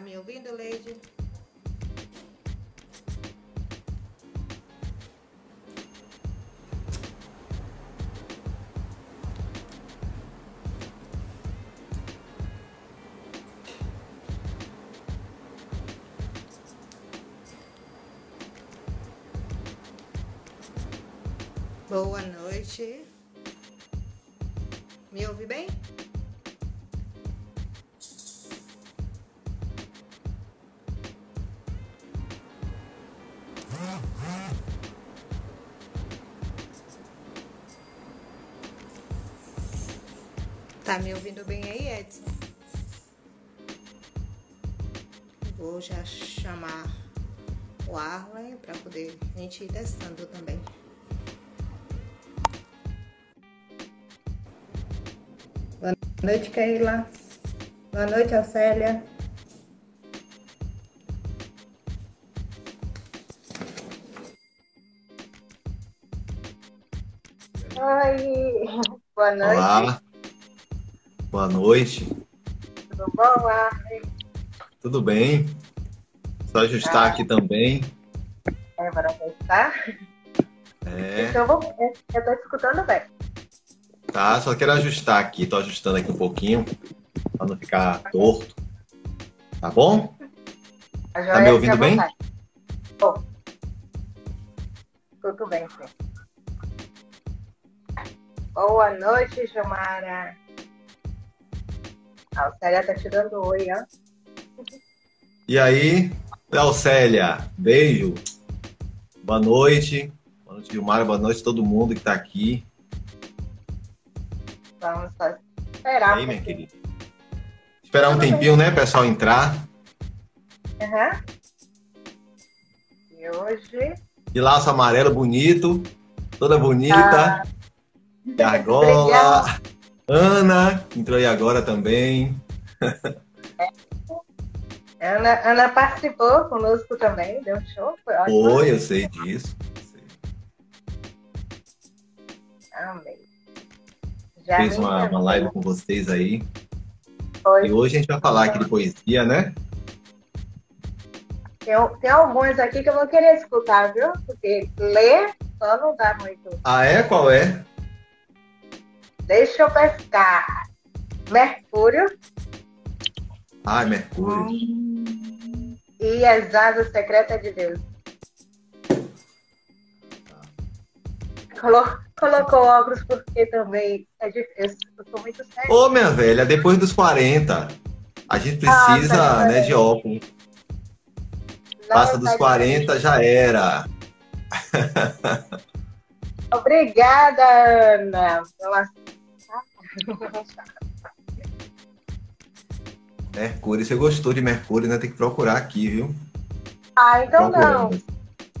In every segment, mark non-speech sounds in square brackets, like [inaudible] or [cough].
Me ouvindo, Leide? Boa noite. Me ouve bem? Me ouvindo bem aí, Edson? Vou já chamar o Arlen para poder a gente ir testando também. Boa noite, Keila. Boa noite, Alcélia. Oi, [laughs] boa noite. Olá, boa noite. Tudo bom, Arlen? Tudo bem? Só ajustar Ah. aqui também. É, para testar. É, Então, eu vou- eu tô escutando bem. tá. Só quero ajustar aqui. Tô ajustando aqui um pouquinho para não ficar torto. Tá bom? Tá me fica ouvindo bem? Tudo bem, sim. Boa noite, Gilmara. A Alcélia tá te dando oi, ó. E aí, Alcélia, beijo. Boa noite. Boa noite, Gilmar. Boa noite a todo mundo que tá aqui. Vamos só E esperar. aí, um minha querida? Esperar um tempinho, né, pessoal entrar. Aham. E hoje. De laço amarelo bonito. Toda Ah, bonita. E agora, Ana, que entrou aí agora também. Ana, Ana participou conosco também, deu um show, foi ótimo. Foi, eu sei disso. Amei. Já Fez uma, uma live com vocês aí. Foi. E hoje a gente vai falar aqui de poesia, né? Tem, tem alguns aqui que eu vou querer escutar, viu? Porque ler só não dá muito. Ah, é? Qual é? Deixa eu pescar. Mercúrio Ah, Mercúrio. e as asas secretas de Deus. Colo- colocou óculos porque também é difícil. Eu sou muito séria. Ô, minha velha, depois dos 40, a gente Ah, precisa, tá né, de óculos. Dá Passa dos vontade de- 40, já era. Obrigada, Ana. Pela... Mercúrio, você gostou de Mercúrio, né? Tem que procurar aqui, viu? Ah, então não. Procurando.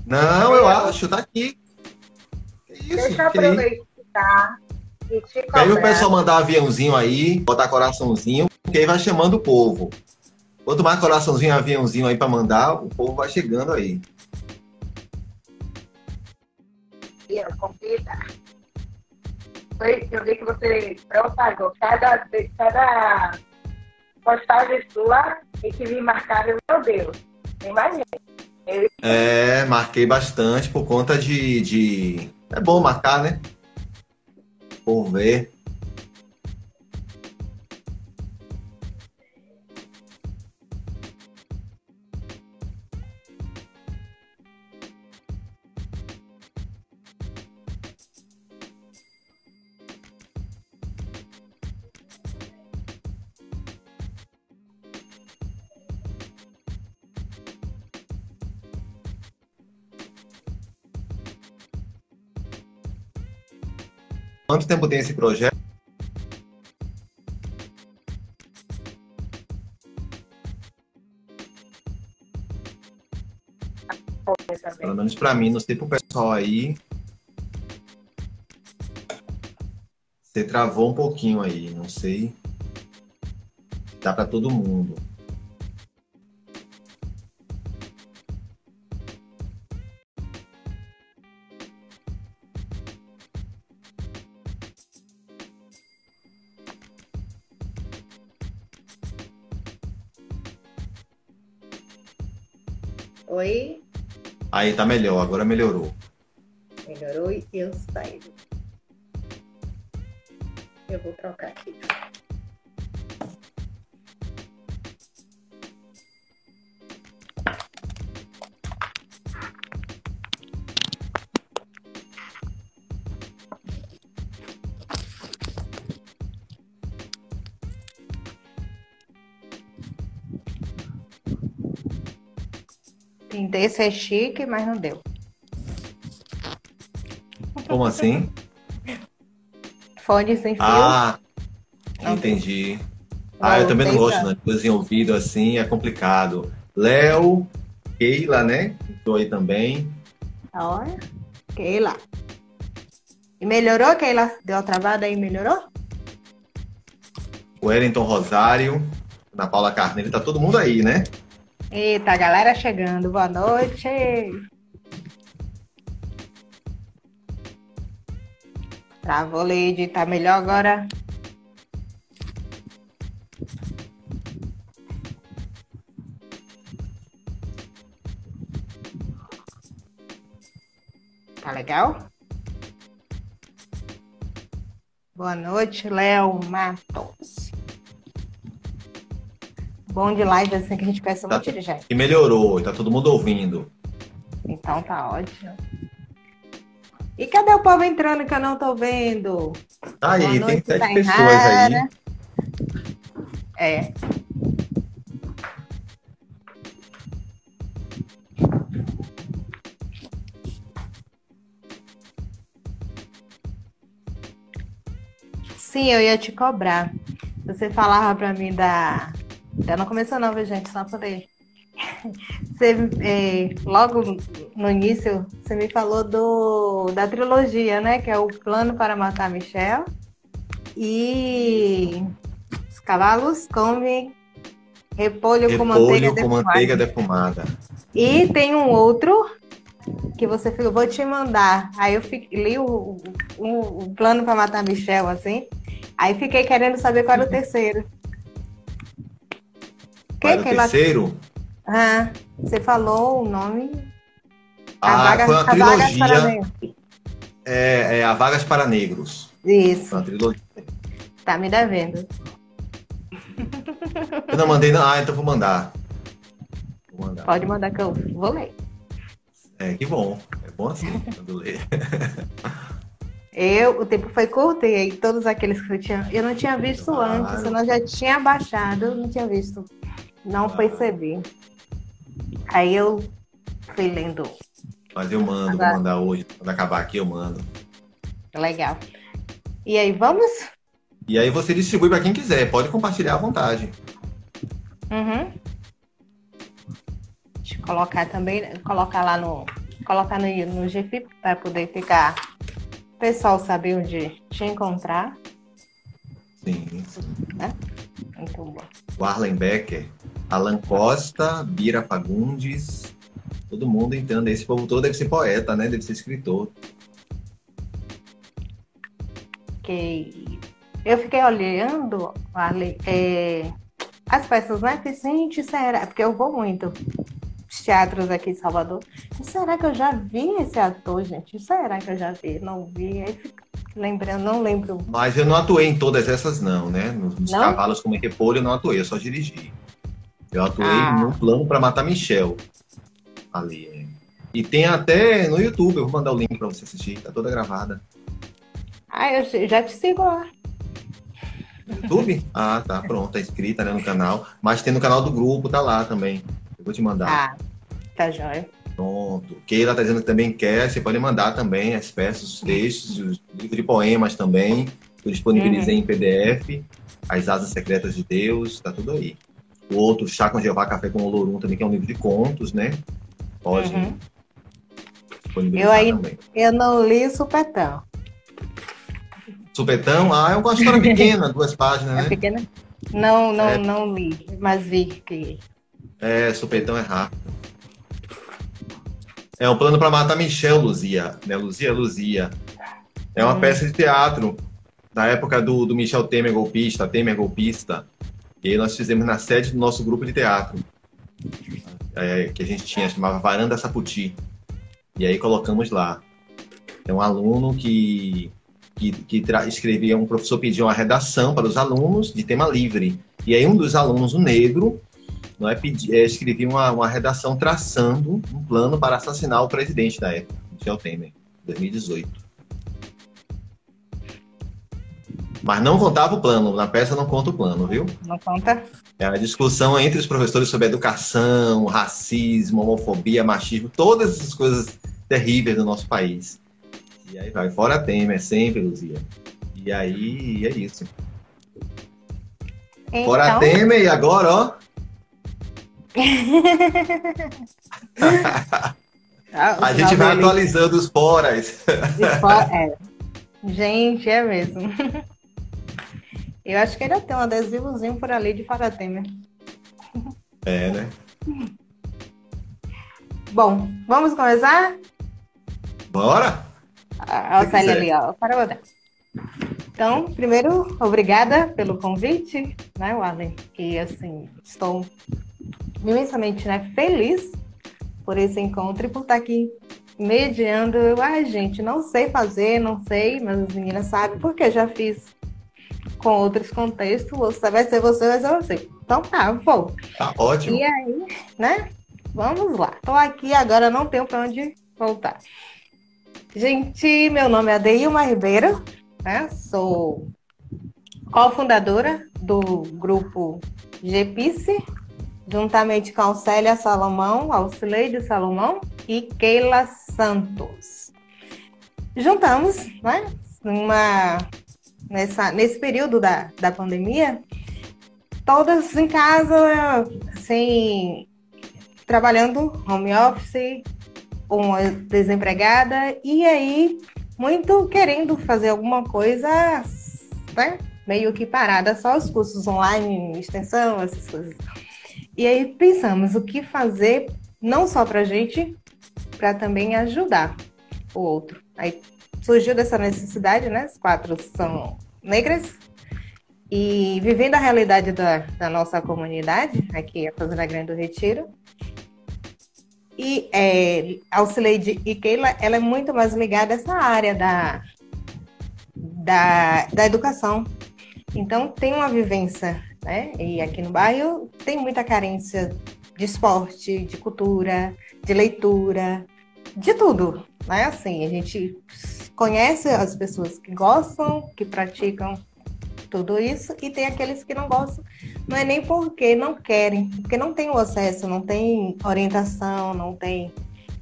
Não, eu acho, tá aqui. Que isso? Deixa eu aí? aproveitar e te Que aí o cobrar. pessoal mandar aviãozinho aí, botar coraçãozinho, porque aí vai chamando o povo. Quanto mais coraçãozinho, aviãozinho aí pra mandar, o povo vai chegando aí. Eu convida. Foi, eu vi que você propagou cada, cada postagem sua e que me marcaram, meu Deus. Imagina. É, marquei bastante por conta de. de... É bom marcar, né? Por ver. Quanto tempo tem esse projeto? Pelo menos pra mim, não sei pro pessoal aí. Você travou um pouquinho aí, não sei. Dá pra todo mundo. Aí tá melhor, agora melhorou. Melhorou e eu saí. Eu vou trocar aqui. Tentei ser chique, mas não deu. Como assim? [laughs] Fone sem fio. Ah, Não entendi. Ah, eu também não gosto, né? Coisa em ouvido assim é complicado. Léo, Keila, né? Estou aí também. Olha. Keila. E melhorou, Keila? Deu a travada aí, melhorou? O Wellington Rosário, Ana Paula Carneiro, tá todo mundo aí, né? Eita, galera chegando. Boa noite. Travou, Lady. Tá melhor agora? Tá legal? Boa noite, Léo Matos. Bom de live assim que a gente peça um Tá. monte de gente. E melhorou, tá todo mundo ouvindo. Então tá ótimo. E cadê o povo entrando que eu não tô vendo? Tá aí, Boa tem sete pessoas aí. errada. É. Sim, eu ia te cobrar. Você falava pra mim da. Já não começou não, viu, gente? Só poder. Você, é, logo no início, você me falou do, da trilogia, né? Que é o Plano para Matar Michel. E os cavalos comem repolho, com manteiga Repolho com defumada. manteiga defumada. E tem um outro que você falou, vou te mandar. Aí eu fi- li o, o, o plano para matar Michel, assim. Aí fiquei querendo saber qual era o terceiro. Era o terceiro? Ah, você falou o nome. A Ah, vaga, foi uma trilogia. ver. É, é A Vagas para Negros. Isso, Foi uma trilogia. tá me devendo. Eu não mandei, não. Ah, então vou mandar. Vou mandar. Pode mandar que eu vou ler. É, que bom. É bom assim, quando lê. Eu, o tempo foi curto e aí todos aqueles que eu tinha, eu não tinha visto Claro. antes, senão eu já tinha baixado, eu não tinha visto, não Claro. percebi. Aí eu fui lendo, Mas eu mando, vou Agora. mandar hoje. Quando acabar aqui, eu mando. legal. E aí, vamos? E aí você distribui para quem quiser. Pode compartilhar à vontade. Uhum. Deixa eu colocar também, colocar lá no, colocar no, no GIF para poder ficar, o pessoal saber onde te encontrar. Sim, sim. Muito bom. O Arlen Becker, Alan Costa, Bira Fagundes, todo mundo entrando. Esse povo todo deve ser poeta, né? Deve ser escritor. que eu fiquei olhando ali, é, as peças, né? Falei, gente, será? Porque eu vou muito os teatros aqui em Salvador. Será que eu já vi esse ator, gente? Será que eu já vi? Não vi. Aí fico lembrando, não lembro. Mas eu não atuei em todas essas, não, né? Nos, nos Não? cavalos como repolho eu não atuei, eu só dirigi. Eu atuei Ah. no plano para matar Michel. Ali. é. E tem até no YouTube, eu vou mandar o link para você assistir, tá toda gravada. Ah, eu já te sigo lá. No YouTube? Ah, tá, pronto, tá inscrita né, no canal. Mas tem no canal do grupo, tá lá também. Eu vou te mandar. Ah, tá jóia. Pronto. Keila tá dizendo que também quer, você pode mandar também as peças, os textos, os livros de poemas também. Eu disponibilizei em PDF. As Asas Secretas de Deus, tá tudo aí. O outro, Chá com Jeová, Café com Olorum, também, que é um livro de contos, né? Pode Uhum. disponibilizar Eu aí- também. Eu não li o Supetão. Supetão, ah, é uma história [laughs] pequena, duas páginas, É né? pequena? Não, não, É. não li, mas vi que. É, Supetão é rápido. É um plano para matar Michel Luzia, né? Luzia, Luzia. É uma Hum. peça de teatro da época do, do Michel Temer golpista, Temer golpista. E nós fizemos na sede do nosso grupo de teatro. é, que a gente tinha, chamava Varanda Saputi. E aí colocamos lá. É um aluno que, que, que escrevia, um professor pedia uma redação para os alunos de tema livre. E aí um dos alunos, o negro, não é, pedi, é, escrevia uma, uma redação traçando um plano para assassinar o presidente da época, Michel Temer, 2018. Mas não contava o plano, na peça não conta o plano, viu? Não conta? É a discussão entre os professores sobre educação, racismo, homofobia, machismo, todas essas coisas terríveis do nosso país. E aí vai, fora Temer, sempre, Luzia. E aí é isso. Então... Fora Temer e agora, ó. [laughs] a gente vai atualizando os foras. É. Gente, é mesmo. Eu acho que ainda tem um adesivozinho por ali de Temer. É, né? Bom, vamos começar? Bora! Olha o ali, ó. Para botar. Então, primeiro, obrigada pelo convite, né, Warlen? E assim, estou imensamente né, feliz por esse encontro e por estar aqui mediando. Ai, gente, não sei fazer, não sei, mas as meninas sabem, porque já fiz com outros contextos. Você vai ser você, vai ser você. Então tá, vou. Tá ótimo. E aí, né? Vamos lá. Estou aqui agora, não tenho para onde voltar. Gente, meu nome é Adeilma Ribeiro, né? Sou cofundadora do grupo GPICE, juntamente com Célia Salomão, Alcileide Salomão e Keila Santos. Juntamos, né? Uma, nessa, nesse período da, da pandemia, todas em casa, assim, trabalhando home office, uma desempregada, e aí muito querendo fazer alguma coisa, né? Meio que parada, só os cursos online, extensão, essas coisas. E aí pensamos o que fazer, não só para a gente, para também ajudar o outro. Aí surgiu dessa necessidade, né? As quatro são negras, e vivendo a realidade da, da nossa comunidade, aqui a Fazenda Grande do Retiro, e é, Alcileide e Keila, ela é muito mais ligada a essa área da, da, da educação. Então, tem uma vivência, né? E aqui no bairro tem muita carência de esporte, de cultura, de leitura, de tudo, né? Assim, a gente conhece as pessoas que gostam, que praticam tudo isso, e tem aqueles que não gostam, não é nem porque não querem, porque não tem o acesso, não tem orientação, não tem.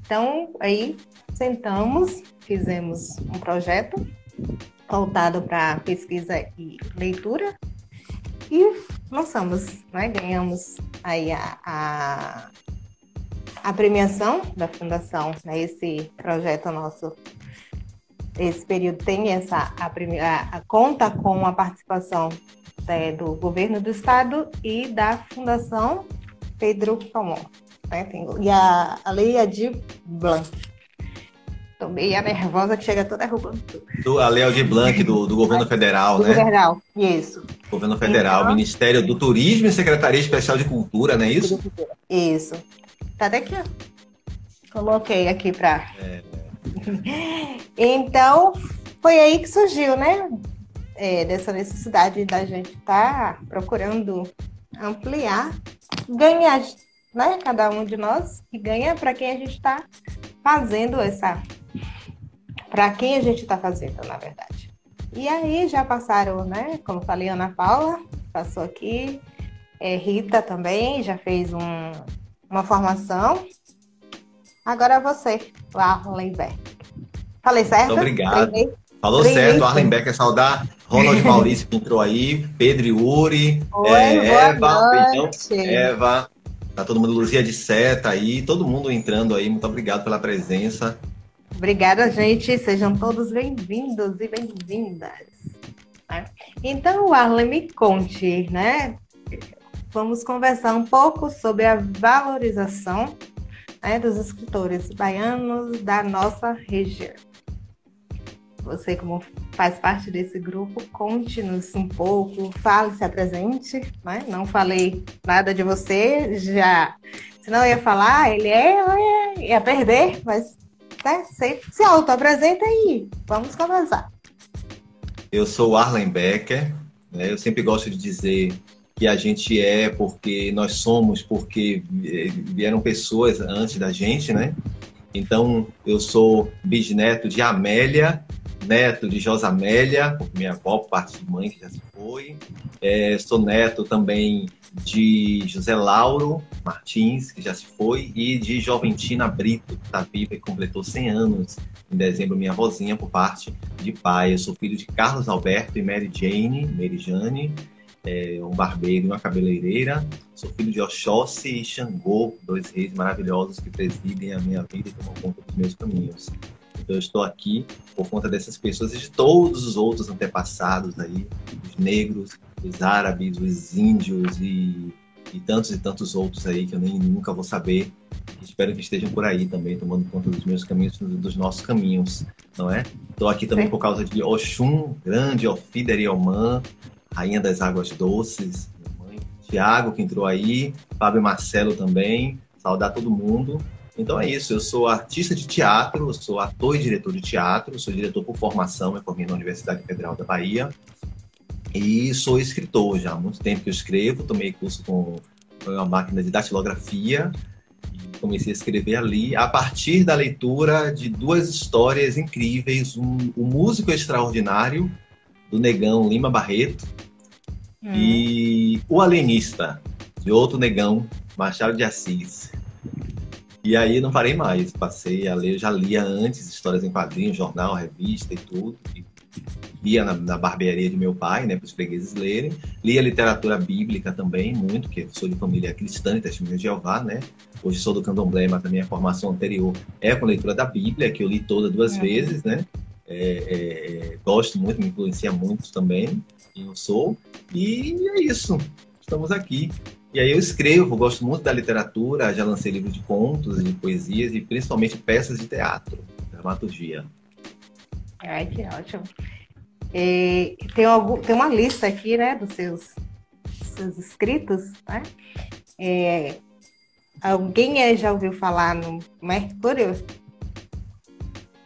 Então, aí sentamos, fizemos um projeto voltado para pesquisa e leitura e lançamos, né? ganhamos aí a, a, a premiação da fundação, né? esse projeto nosso esse período tem essa a, a, a conta com a participação é, do governo do estado e da Fundação Pedro Calmon. Né? E a, a Lei Adir Blanc. Estou meio nervosa que chega toda derrubando tudo. a Lei Adir Blanc do, do governo [laughs] federal, do né? Federal, isso. Governo federal, então, Ministério do Turismo e Secretaria Especial de Cultura, não é isso? Isso. Tá até aqui, ó. Coloquei aqui para. É. [laughs] então, foi aí que surgiu, né? É, dessa necessidade da gente estar tá procurando ampliar, ganhar, né? Cada um de nós que ganha para quem a gente está fazendo essa. Para quem a gente está fazendo, na verdade. E aí já passaram, né? Como falei, Ana Paula passou aqui, é, Rita também já fez um, uma formação Agora você, o Arlen Beck. Falei certo? Muito obrigado. Falou certo, Arlen Becker, saudar Ronald Maurício que [laughs] entrou aí, Pedro Yuri, Oi, é, Eva, Feijão, Eva, tá todo mundo, Luzia de Seta aí, todo mundo entrando aí, muito obrigado pela presença. Obrigada, gente, sejam todos bem-vindos e bem-vindas. Né? Então, Arlen, me conte, né? Vamos conversar um pouco sobre a valorização né, dos escritores baianos da nossa região. Você, como faz parte desse grupo, conte-nos um pouco, fale, se apresente. Né? Não falei nada de você, já Senão eu ia falar, ele é, é, ia perder, mas né, se, se auto-apresenta aí, vamos conversar. Eu sou Arlen Becker, né? eu sempre gosto de dizer que a gente é porque nós somos, porque vieram pessoas antes da gente, né? Então, eu sou bisneto de Amélia, neto de Josamélia, minha avó, parte de mãe, que já se foi. É, sou neto também de José Lauro Martins, que já se foi, e de Joventina Brito, que está viva e completou 100 anos em dezembro, minha vozinha, por parte de pai. Eu sou filho de Carlos Alberto e Mary Jane, Mary Jane, é, um barbeiro e uma cabeleireira. Sou filho de Oxóssi e Xangô, dois reis maravilhosos que presidem a minha vida e tomam conta dos meus caminhos. Então eu estou aqui por conta dessas pessoas e de todos os outros antepassados aí, os negros, os árabes, os índios e, e tantos e tantos outros aí que eu nem nunca vou saber. Espero que estejam por aí também, tomando conta dos meus caminhos, dos nossos caminhos, não é? Estou aqui também Sim. por causa de Oxum, grande Ofideriomã, Rainha das Águas Doces, minha mãe, Tiago, que entrou aí, Fábio Marcelo também, saudar todo mundo. Então é isso, eu sou artista de teatro, sou ator e diretor de teatro, sou diretor por formação, me formei na Universidade Federal da Bahia e sou escritor já há muito tempo que eu escrevo, tomei curso com uma máquina de datilografia e comecei a escrever ali a partir da leitura de duas histórias incríveis, um, o músico extraordinário do Negão Lima Barreto hum. e O Alienista, de outro negão, Machado de Assis. E aí não parei mais, passei a ler, já lia antes histórias em quadrinhos, jornal, revista e tudo. E lia na, na barbearia de meu pai, né, para os fregueses lerem. Lia literatura bíblica também, muito, que sou de família cristã e testemunha de Jeová, né? Hoje sou do candomblé, mas a minha formação anterior é com leitura da Bíblia, que eu li toda duas uhum. vezes, né? É, é, é, gosto muito, me influencia muito também, eu sou. E é isso, estamos aqui. E aí eu escrevo, gosto muito da literatura, já lancei livros de contos, de poesias e principalmente peças de teatro, dramaturgia. Ai, que ótimo. E tem, algum, tem uma lista aqui, né, dos seus, seus escritos, né? É, alguém já ouviu falar no Mercúrio?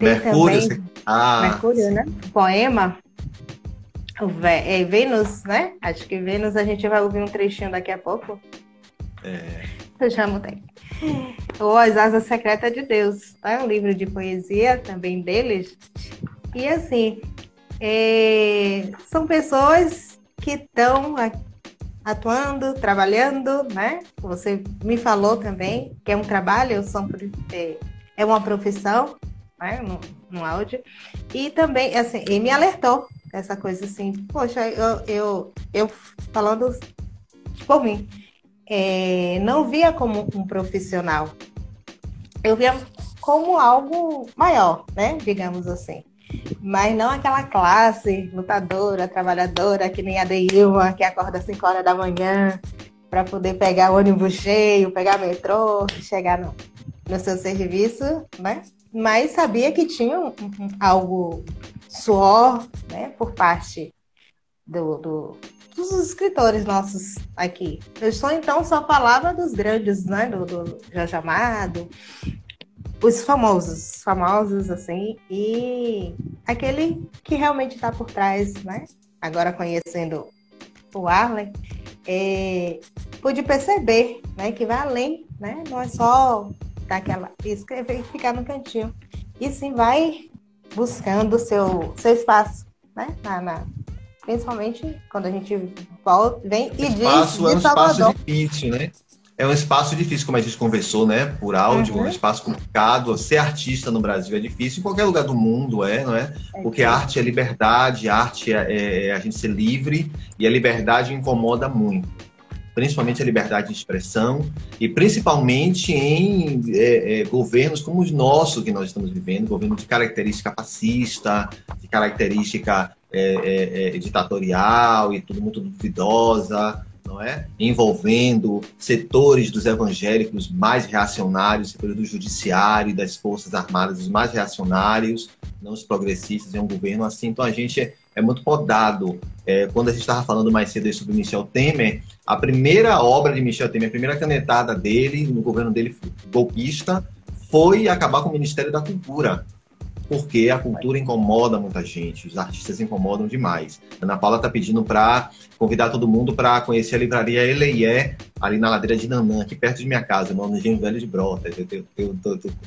Tem Mercúrio, também, ah, Mercúrio, né? Poema. O é Vênus, né? Acho que Vênus a gente vai ouvir um trechinho daqui a pouco. É. Eu já mudei. Ou As Asas Secretas de Deus. É um livro de poesia também deles. E assim, é... são pessoas que estão atuando, trabalhando, né? Você me falou também que é um trabalho, são, é, é uma profissão, né? No, no áudio. E também, assim, ele me alertou essa coisa assim, poxa, eu, eu, eu falando por mim, é, não via como um profissional, eu via como algo maior, né? Digamos assim. Mas não aquela classe lutadora, trabalhadora, que nem a Deilma, que acorda às 5 horas da manhã para poder pegar o ônibus cheio, pegar metrô, chegar no, no seu serviço, né? Mas sabia que tinha um, um, algo suor, né, por parte do, do, dos escritores nossos aqui. Eu só então só falava dos grandes, né, do, do Jorge Amado, os famosos, famosos assim, e aquele que realmente está por trás, né? Agora conhecendo o Arlen, é, pude perceber, né, que vai além, né? Não é só daquela escrever e ficar no cantinho, e sim vai buscando seu seu espaço, né? Na, na, principalmente quando a gente volta, vem e diz espaço é um espaço difícil, né? É um espaço difícil, como a gente conversou, né? Por áudio, uhum. um espaço complicado. Ser artista no Brasil é difícil, em qualquer lugar do mundo é, não é? é Porque arte é liberdade, arte é, é a gente ser livre e a liberdade incomoda muito principalmente a liberdade de expressão e principalmente em é, é, governos como os nossos que nós estamos vivendo, governo de característica fascista, de característica é, é, é ditatorial e tudo muito duvidosa, não é? Envolvendo setores dos evangélicos mais reacionários, setores do judiciário e das forças armadas os mais reacionários, não os progressistas, é um governo assim. Então a gente é muito podado. É, quando a gente estava falando mais cedo sobre Michel Temer, a primeira obra de Michel Temer, a primeira canetada dele, no governo dele golpista, foi acabar com o Ministério da Cultura porque a cultura incomoda muita gente, os artistas incomodam demais. Ana Paula está pedindo para convidar todo mundo para conhecer a livraria Eleié, ali na ladeira de Nanã, aqui perto de minha casa, no Engenho Velho de Brotas. Eu,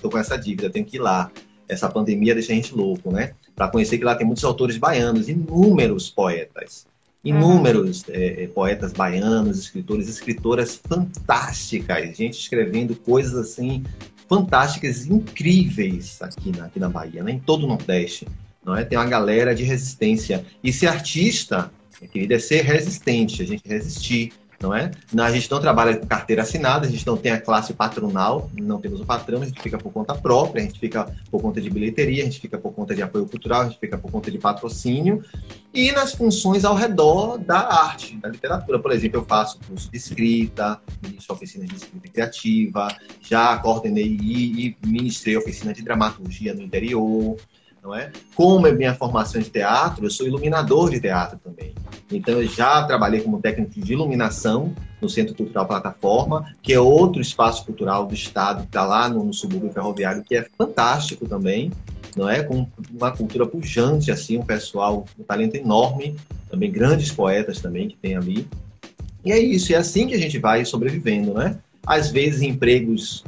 tô, com essa dívida, tenho que ir lá. Essa pandemia deixa a gente louco, né? Para conhecer que lá tem muitos autores baianos, inúmeros poetas inúmeros uhum. é, poetas baianos, escritores, escritoras fantásticas, gente escrevendo coisas assim fantásticas, incríveis aqui na, aqui na Bahia, né? em todo o Nordeste. Não é? Tem uma galera de resistência. E ser artista, minha querida, é ser resistente, a gente resistir não é? A gente não trabalha com carteira assinada, a gente não tem a classe patronal, não temos o patrão, a gente fica por conta própria, a gente fica por conta de bilheteria, a gente fica por conta de apoio cultural, a gente fica por conta de patrocínio e nas funções ao redor da arte, da literatura. Por exemplo, eu faço curso de escrita, ministro oficina de escrita criativa, já coordenei e ministrei oficina de dramaturgia no interior, não é? Como é minha formação de teatro, eu sou iluminador de teatro também. Então, eu já trabalhei como técnico de iluminação no Centro Cultural Plataforma, que é outro espaço cultural do Estado, que está lá no, no subúrbio ferroviário, que é fantástico também, não é? Com uma cultura pujante, assim, um pessoal, um talento enorme, também grandes poetas também que tem ali. E é isso, é assim que a gente vai sobrevivendo, né? Às vezes, empregos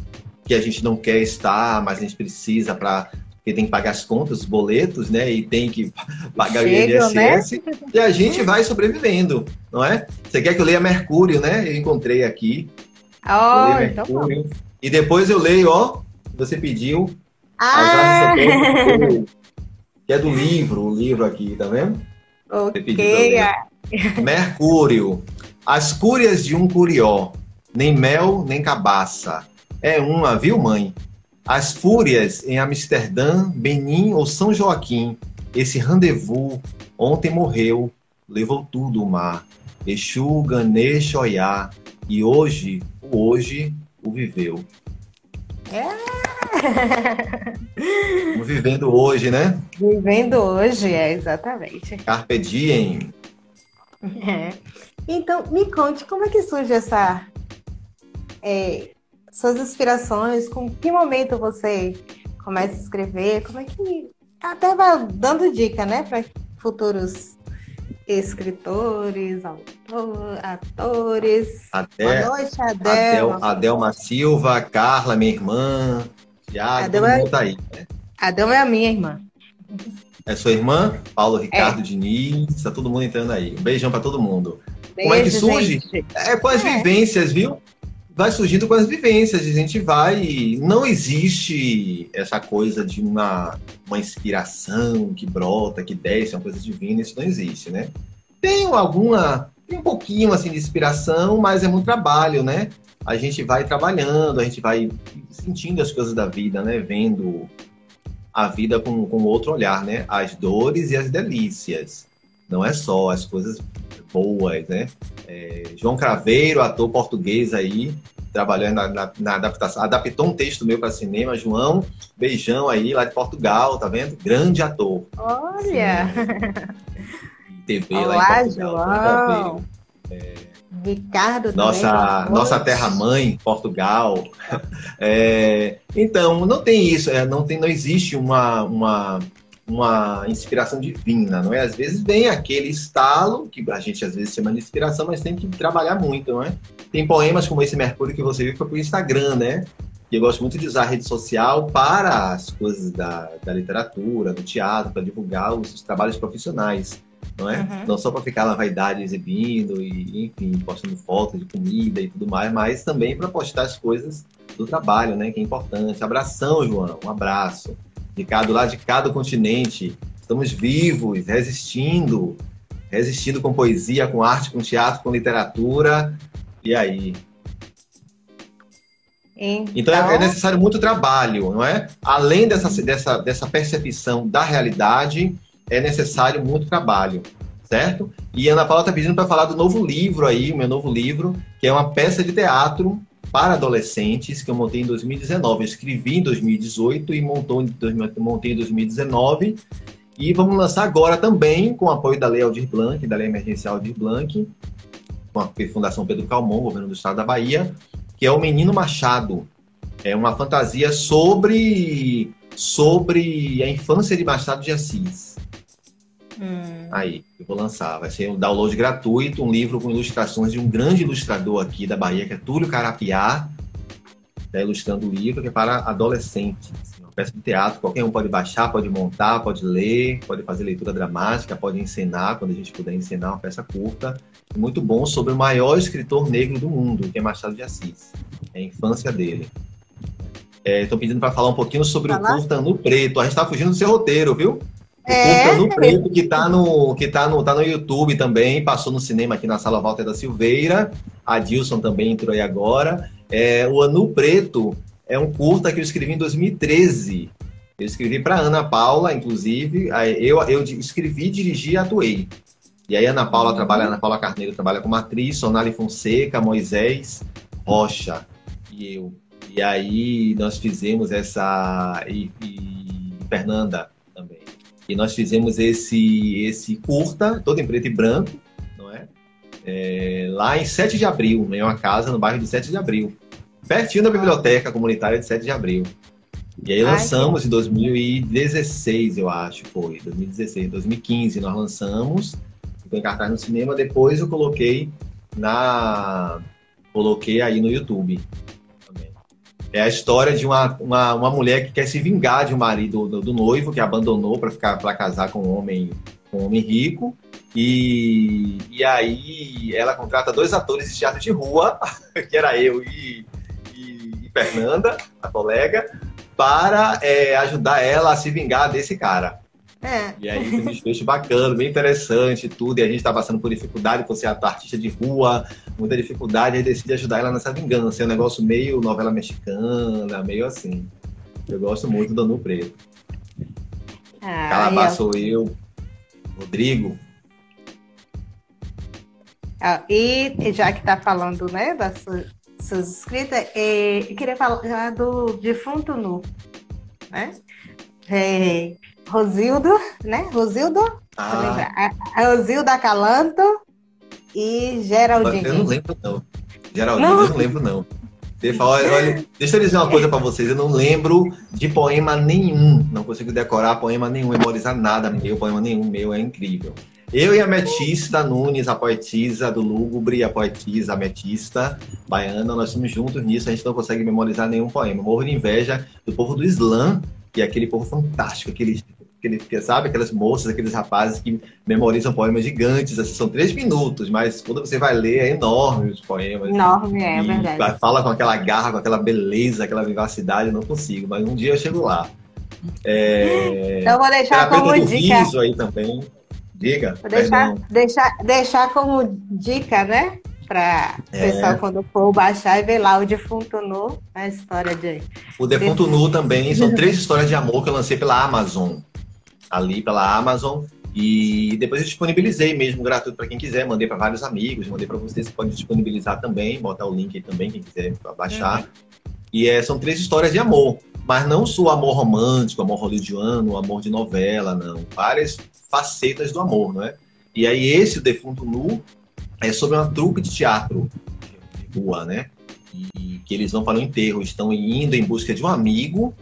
que a gente não quer estar, mas a gente precisa para porque tem que pagar as contas, os boletos, né? E tem que pagar Chega, o INSS. Né? E a gente vai sobrevivendo, não é? Você quer que eu leia Mercúrio, né? Eu encontrei aqui. Oh, então Mercúrio. E depois eu leio, ó, você pediu. Ah! que é do livro, o livro aqui, tá vendo? Ok. Pediu, [laughs] Mercúrio. As cúrias de um curió, nem mel, nem cabaça. É uma, viu, mãe? As Fúrias em Amsterdã, Benin ou São Joaquim. Esse rendezvous ontem morreu, levou tudo o mar. Exu, Ganesh, Oiá. E hoje, o hoje, o viveu. É. Vivendo hoje, né? Vivendo hoje, é, exatamente. Carpe diem. É. Então, me conte, como é que surge essa é, suas inspirações, com que momento você começa a escrever, como é que até vai dando dica, né, para futuros escritores, autor, atores. Até, Boa noite, Adel. Adel. Adelma Silva, Carla, minha irmã, Tiago, Adel todo é, mundo tá aí. Né? Adelma é a minha irmã. É sua irmã? Paulo Ricardo é. Diniz, tá todo mundo entrando aí. Um beijão para todo mundo. Beijo, Como é que surge? Gente. É com as é. vivências, viu? Vai surgindo com as vivências, a gente vai. Não existe essa coisa de uma, uma inspiração que brota, que desce, uma coisa divina, isso não existe, né? Tem alguma. Tem um pouquinho assim de inspiração, mas é muito trabalho, né? A gente vai trabalhando, a gente vai sentindo as coisas da vida, né? Vendo a vida com, com outro olhar, né? As dores e as delícias. Não é só as coisas boas, né? É, João Craveiro, ator português aí, trabalhando na, na, na, adaptação, adaptou um texto meu para cinema, João, beijão aí, lá de Portugal, tá vendo? Grande ator. Olha! TV Olá, lá em Portugal. João. Ricardo nossa nossa terra mãe Portugal [laughs] é, então não tem isso é, não tem não existe uma, uma uma inspiração divina, não é? Às vezes vem aquele estalo, que a gente às vezes chama de inspiração, mas tem que trabalhar muito, não é? Tem poemas como esse Mercúrio que você viu que foi pro Instagram, né? E eu gosto muito de usar a rede social para as coisas da, da literatura, do teatro, para divulgar os, os, trabalhos profissionais, não é? Uhum. Não só para ficar na vaidade exibindo e, enfim, postando fotos de comida e tudo mais, mas também para postar as coisas do trabalho, né? Que é importante. Abração, João, um abraço de cada lado de cada continente. Estamos vivos, resistindo, resistindo com poesia, com arte, com teatro, com literatura. E aí? Então, então é necessário muito trabalho, não é? Além dessa, dessa, dessa percepção da realidade, é necessário muito trabalho, certo? E a Ana Paula está pedindo para falar do novo livro aí, o meu novo livro, que é uma peça de teatro para adolescentes que eu montei em 2019. Eu escrevi em 2018 e montou, montei em 2019. E vamos lançar agora também, com o apoio da Lei Aldir Blanc, da Lei Emergencial Aldir Blanc, com a Fundação Pedro Calmon, governo do estado da Bahia, que é o Menino Machado. É uma fantasia sobre, sobre a infância de Machado de Assis. Hum. Aí, eu vou lançar. Vai ser um download gratuito, um livro com ilustrações de um grande ilustrador aqui da Bahia, que é Túlio Carapiá, está ilustrando o livro, que é para adolescentes. Assim, uma peça de teatro, qualquer um pode baixar, pode montar, pode ler, pode fazer leitura dramática, pode encenar, quando a gente puder encenar uma peça curta. Muito bom sobre o maior escritor negro do mundo, que é Machado de Assis. É a infância dele. Estou é, pedindo para falar um pouquinho sobre o curta no preto. A gente está fugindo do seu roteiro, viu? O é. curta no preto que está no que tá no tá no YouTube também, passou no cinema aqui na Sala Walter da Silveira. A Dilson também entrou aí agora. É, o Anu Preto é um curta que eu escrevi em 2013. Eu escrevi para Ana Paula, inclusive. Eu, eu escrevi, dirigi e atuei. E aí Ana Paula trabalha, Ana Paula Carneiro trabalha como atriz, Sonali Fonseca, Moisés Rocha e eu. E aí nós fizemos essa e, e Fernanda. E nós fizemos esse esse curta, todo em preto e branco, é, lá em 7 de abril, em uma casa no bairro de 7 de abril, pertinho da biblioteca comunitária de 7 de abril. E aí lançamos Ai, em 2016, eu acho, foi, 2016, 2015 nós lançamos, ficou em cartaz no cinema, depois eu coloquei na coloquei aí no YouTube. É a história de uma, uma, uma mulher que quer se vingar de um marido do, do noivo que abandonou para ficar para casar com um homem com um homem rico e, e aí ela contrata dois atores de teatro de rua, [laughs] que era eu e, e, e Fernanda, a colega, para é, ajudar ela a se vingar desse cara. É. E aí tem um desfecho bacana, bem interessante tudo. E a gente está passando por dificuldade por ser artista de rua, muita dificuldade, e decide ajudar ela nessa vingança. É um negócio meio novela mexicana, meio assim. Eu gosto muito do Anu Preto. Ah, Calabá sou eu, Rodrigo, ah, e já que está falando né, das suas escritas, é, eu queria falar do Defunto Nu. Né? É, Rosildo, né? Rosildo? Ah. A Rosilda Calanto e Geraldinho. Eu não lembro, não. Geraldinho, não. eu não lembro, não. Fala, olha, deixa eu dizer uma coisa para vocês. Eu não lembro de poema nenhum. Não consigo decorar poema nenhum, memorizar nada meu, poema nenhum meu. É incrível. Eu e a Metista Nunes, a poetisa do Lúgubre, a poetisa Metista baiana, nós somos juntos nisso, a gente não consegue memorizar nenhum poema. Morro de inveja do povo do Islã, que é aquele povo fantástico, aquele, aquele sabe, aquelas moças, aqueles rapazes que memorizam poemas gigantes, assim, são três minutos, mas quando você vai ler é enorme os poemas. Enorme, é, é verdade. Fala com aquela garra, com aquela beleza, aquela vivacidade, eu não consigo, mas um dia eu chego lá. É... Então vou deixar como dica. Riso aí também. Diga. Vou deixar, deixar, deixar como dica, né? Para o é. pessoal, quando for baixar e ver lá o Defunto Nu, a história de. O Defunto Desse... Nu também são [laughs] três histórias de amor que eu lancei pela Amazon. Ali pela Amazon. E depois eu disponibilizei mesmo gratuito para quem quiser. Mandei para vários amigos, mandei para vocês. Você pode disponibilizar também, botar o link aí também, quem quiser baixar. Uhum. E é, são três histórias de amor. Mas não só amor romântico, amor hollywoodiano, amor de novela, não. Várias facetas do amor, não é? E aí esse, o Defunto Nu, é sobre uma trupe de teatro de rua, né? E que eles vão para o enterro, estão indo em busca de um amigo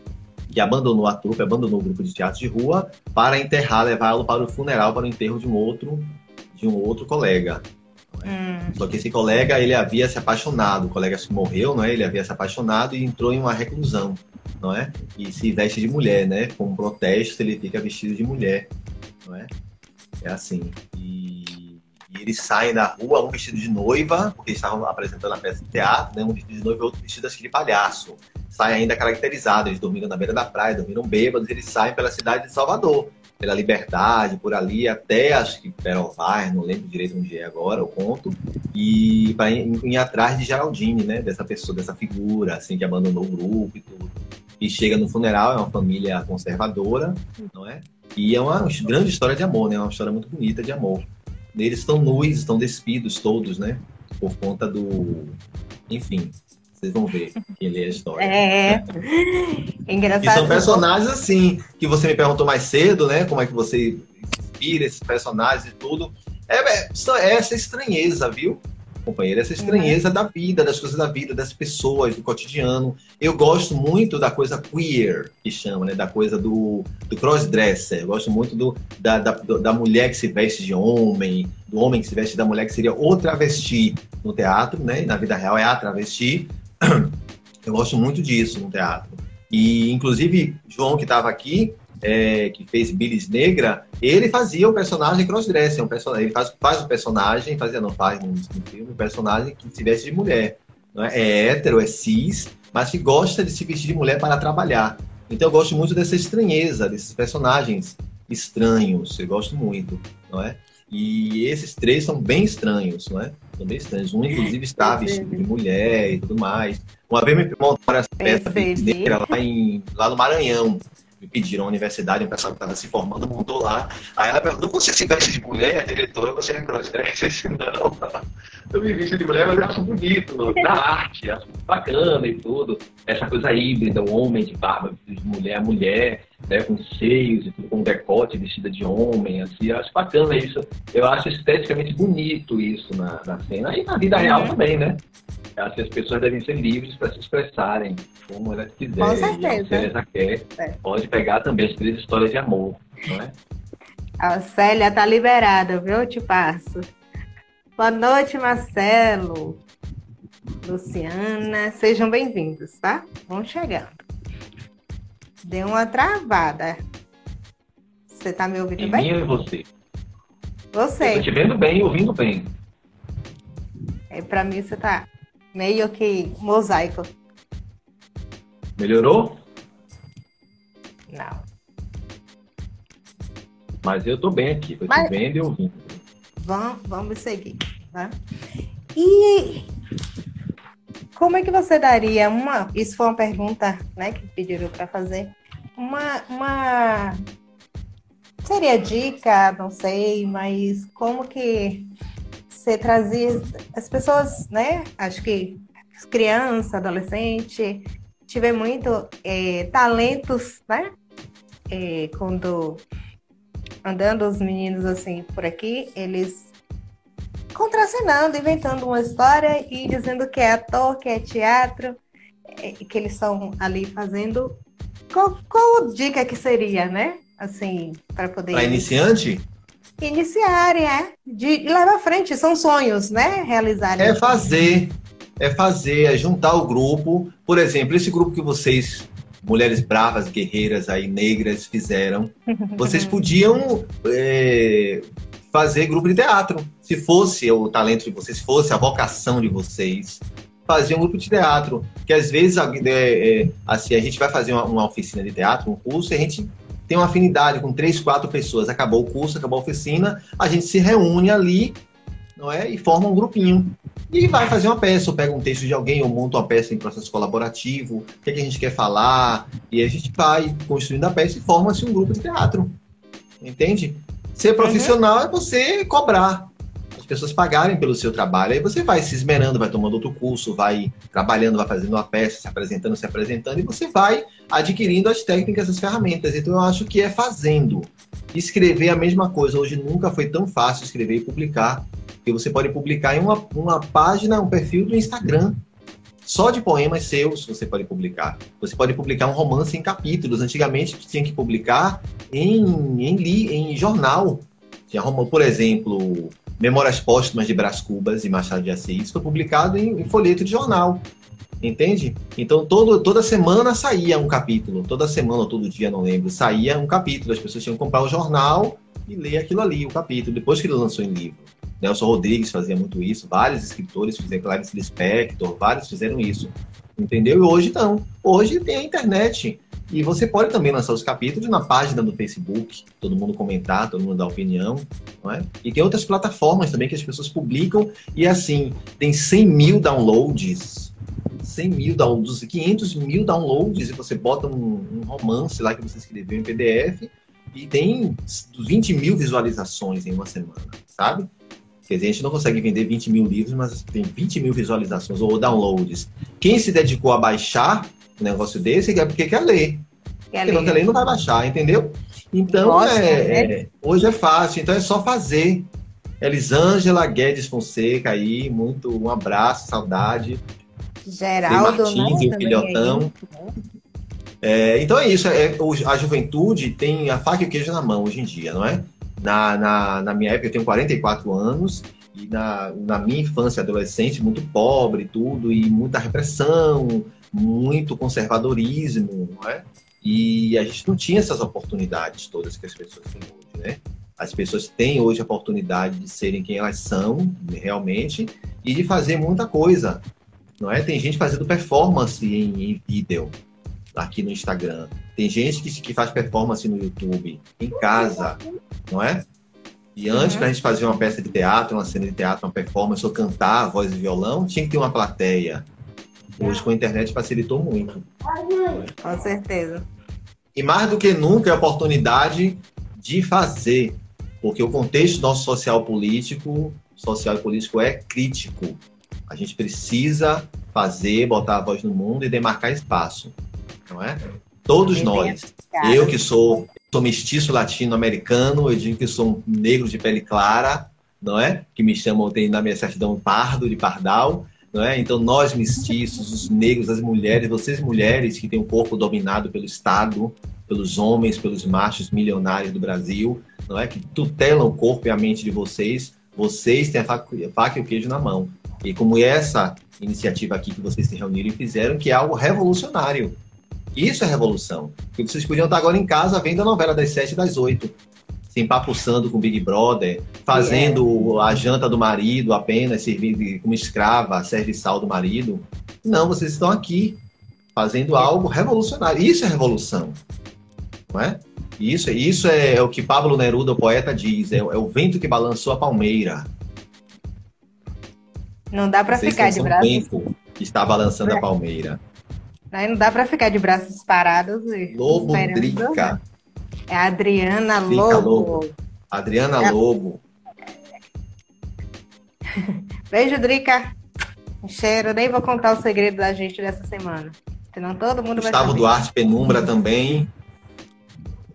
que abandonou a trupe, abandonou o grupo de teatro de rua para enterrar, levá-lo para o funeral, para o enterro de um outro, de um outro colega. É? Hum. Só que esse colega, ele havia se apaixonado, o colega se morreu, não é? Ele havia se apaixonado e entrou em uma reclusão, não é? E se veste de mulher, né? Com um protesto, ele fica vestido de mulher não é? É assim. Eles saem da rua, um vestido de noiva, porque eles estavam apresentando a peça de teatro, né? Um vestido de noiva e outro vestido de palhaço. Saem ainda caracterizados, eles dormiram na beira da praia, dormiram bêbados, eles saem pela cidade de Salvador, pela Liberdade, por ali, até acho que Perovar, não lembro direito onde é agora o ponto, e para atrás de Geraldine, né? Dessa pessoa, dessa figura, assim, que abandonou o grupo e tudo. E chega no funeral, é uma família conservadora, não é? E é uma grande história de amor, né? Uma história muito bonita de amor. Eles estão nus, estão despidos todos, né? Por conta do. Enfim, Vocês vão ver quem lê a história. [laughs] É. Engraçado. E são personagens assim, que você me perguntou mais cedo, né? Como é que você inspira esses personagens e tudo. É, é, é essa estranheza, viu? Companheiro, essa estranheza uhum. da vida, das coisas da vida, das pessoas, do cotidiano. Eu gosto muito da coisa queer, que chama, né? Da coisa do, do crossdresser. Eu gosto muito do, da, da, da mulher que se veste de homem, do homem que se veste da mulher, que seria o travesti no teatro, né? Na vida real é a travesti. [clears throat] Eu gosto muito disso no teatro. E, inclusive, João, que estava aqui, é, que fez Billis Negra, ele fazia o personagem crossdresser, um personagem, ele faz, faz o personagem, fazia não faz no, filme, um personagem que se veste de mulher. É? é hétero, é cis, mas que gosta de se vestir de mulher para trabalhar. Então eu gosto muito dessa estranheza, desses personagens estranhos, eu gosto muito, não é? E esses três são bem estranhos, não é? São bem estranhos. Um, inclusive, está vestido de mulher e tudo mais. Uma vez me montaram essa peça negra lá, em, lá no Maranhão me pediram a universidade, um pessoal que estava se formando, montou lá. Aí ela perguntou, você se veste de mulher, diretora, você é crossdresser? Não, eu me visto de mulher, mas eu acho bonito, da arte, acho bacana e tudo. Essa coisa híbrida, o homem de barba de mulher, a mulher, né, com seios e tudo, com decote vestida de homem, assim, eu acho bacana isso. Eu acho esteticamente bonito isso na, na cena e na vida real uhum. também, né? Que as pessoas devem ser livres para se expressarem como elas quiserem. Com certeza. Se quer, é. pode pegar também as três histórias de amor, não é? A Célia tá liberada, viu? Eu te passo. Boa noite, Marcelo. Luciana, sejam bem-vindos, tá? Vão chegando. Deu uma travada. Você tá me ouvindo em bem? Mim e você. Você. Eu tô te vendo bem e ouvindo bem. É, pra mim você tá meio que mosaico. Melhorou? Não. Mas eu tô bem aqui, tô Mas... te vendo e ouvindo. Vamos, vamos seguir, tá? E como é que você daria uma. Isso foi uma pergunta né, que pediram para fazer. Uma, uma. Seria dica, não sei, mas como que você trazia as pessoas, né? Acho que criança, adolescente, tiver muito é, talentos, né? É, quando andando os meninos assim por aqui, eles contracenando, inventando uma história e dizendo que é ator, que é teatro, é, que eles estão ali fazendo. Qual, qual dica que seria, né? Assim, para poder. Para iniciante? Iniciarem, é, de levar à frente, são sonhos, né? Realizarem. É fazer, é fazer, é juntar o grupo. Por exemplo, esse grupo que vocês, mulheres bravas, guerreiras aí, negras, fizeram, [laughs] vocês podiam é, fazer grupo de teatro. Se fosse o talento de vocês, se fosse a vocação de vocês, fazer um grupo de teatro. Que às vezes, é, é, assim, a gente vai fazer uma, uma oficina de teatro, um curso, e a gente tem uma afinidade com três, quatro pessoas, acabou o curso, acabou a oficina, a gente se reúne ali, não é? E forma um grupinho. E vai fazer uma peça, ou pega um texto de alguém, ou monta uma peça em processo colaborativo, o que, é que a gente quer falar, e a gente vai construindo a peça e forma-se um grupo de teatro. Entende? Ser profissional uhum. é você cobrar as pessoas pagarem pelo seu trabalho. Aí você vai se esmerando, vai tomando outro curso, vai trabalhando, vai fazendo uma peça, se apresentando, se apresentando, e você vai adquirindo as técnicas, as ferramentas. Então eu acho que é fazendo. Escrever a mesma coisa. Hoje nunca foi tão fácil escrever e publicar. Porque você pode publicar em uma, uma página, um perfil do Instagram. Só de poemas seus você pode publicar. Você pode publicar um romance em capítulos. Antigamente tinha que publicar em, em, em jornal. Tinha, por exemplo, Memórias Póstumas de Brás Cubas e Machado de Assis, foi publicado em, em folheto de jornal. Entende? Então todo, toda semana saía um capítulo, toda semana ou todo dia, não lembro, saía um capítulo. As pessoas tinham que comprar o jornal e ler aquilo ali, o capítulo, depois que ele lançou em livro. Nelson Rodrigues fazia muito isso, vários escritores fizeram, Clarice Lispector, vários fizeram isso. Entendeu? E hoje não. Hoje tem a internet. E você pode também lançar os capítulos na página do Facebook, todo mundo comentar, todo mundo dar opinião, não é? E tem outras plataformas também que as pessoas publicam e assim, tem 100 mil downloads, 100 mil downloads, 500 mil downloads e você bota um, um romance lá que você escreveu em PDF e tem 20 mil visualizações em uma semana, sabe? Quer dizer, a gente não consegue vender 20 mil livros, mas tem 20 mil visualizações ou downloads. Quem se dedicou a baixar um negócio desse é porque quer ler. Quer Quem não quer ler não vai baixar, entendeu? Então, Nossa, é, é, hoje é fácil, então é só fazer. Elisângela Guedes Fonseca aí, muito um abraço, saudade. Geraldo, tem Martins né? o filhotão. É, então é isso, é, a juventude tem a faca e o queijo na mão hoje em dia, não é? Na, na, na minha época, eu tenho 44 anos, e na, na minha infância adolescente, muito pobre, tudo, e muita repressão, muito conservadorismo, não é? E a gente não tinha essas oportunidades todas que as pessoas têm hoje, né? As pessoas têm hoje a oportunidade de serem quem elas são, realmente, e de fazer muita coisa, não é? Tem gente fazendo performance em, em vídeo aqui no Instagram. Tem gente que, que faz performance no YouTube, em casa, não é? E antes, uhum. para a gente fazer uma peça de teatro, uma cena de teatro, uma performance, ou cantar voz e violão, tinha que ter uma plateia. Hoje, com a internet, facilitou muito. Com certeza. E mais do que nunca, é a oportunidade de fazer, porque o contexto nosso social político, social e político é crítico. A gente precisa fazer, botar a voz no mundo e demarcar espaço, não é? Todos nós. Eu que sou, sou mestiço latino-americano, eu digo que sou um negro de pele clara, não é? Que me chamam, tem na minha certidão pardo, de pardal, não é? Então, nós mestiços, os negros, as mulheres, vocês mulheres que têm o corpo dominado pelo Estado, pelos homens, pelos machos milionários do Brasil, não é? Que tutelam o corpo e a mente de vocês, vocês têm a faca, a faca e o queijo na mão. E como essa iniciativa aqui que vocês se reuniram e fizeram, que é algo revolucionário. Isso é revolução. Porque vocês podiam estar agora em casa vendo a novela das sete e das oito se empapuçando com o Big Brother, fazendo a janta do marido apenas, servindo como escrava, serviçal do marido. Não, vocês estão aqui fazendo algo revolucionário. Isso é revolução, não é? Isso, isso é, o que Pablo Neruda, o poeta, diz: é, é o vento que balançou a palmeira. Não dá para ficar de braços. vento que está balançando é. a palmeira. Não dá para ficar de braços parados. Lobo Drica. É a Adriana Lobo. Lobo. Adriana é. Lobo. [laughs] Beijo, Drica. cheiro. Nem vou contar o segredo da gente dessa semana. Senão todo mundo Gustavo vai Duarte Penumbra também.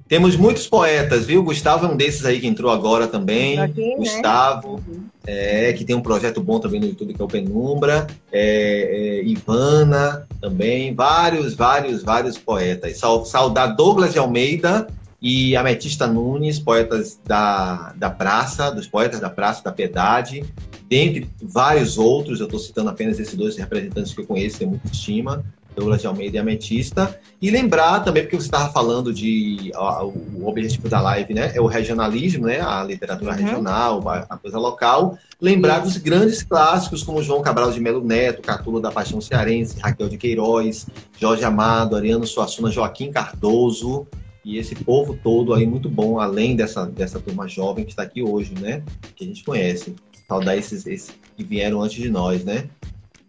Temos muitos poetas, viu? Gustavo é um desses aí que entrou agora também. Aqui, né? Gustavo, né? É, que tem um projeto bom também no YouTube, que é o Penumbra. É, é, Ivana também. Vários, vários, vários poetas. Saudar Douglas de Almeida, e Ametista Nunes, poetas da, da praça, dos poetas da praça da Piedade, dentre vários outros, eu estou citando apenas esses dois representantes que eu conheço, tenho muita estima, Douglas de Almeida e Ametista, e lembrar também, porque você estava falando de, ó, o objetivo da live, né, é o regionalismo, né, a literatura uhum. regional, a coisa local, lembrar dos grandes clássicos como João Cabral de Melo Neto, Catulo da Paixão Cearense, Raquel de Queiroz, Jorge Amado, Ariano Suassuna, Joaquim Cardoso, e esse povo todo aí muito bom, além dessa, dessa turma jovem que está aqui hoje, né? Que a gente conhece. Saudar esses, esses que vieram antes de nós, né?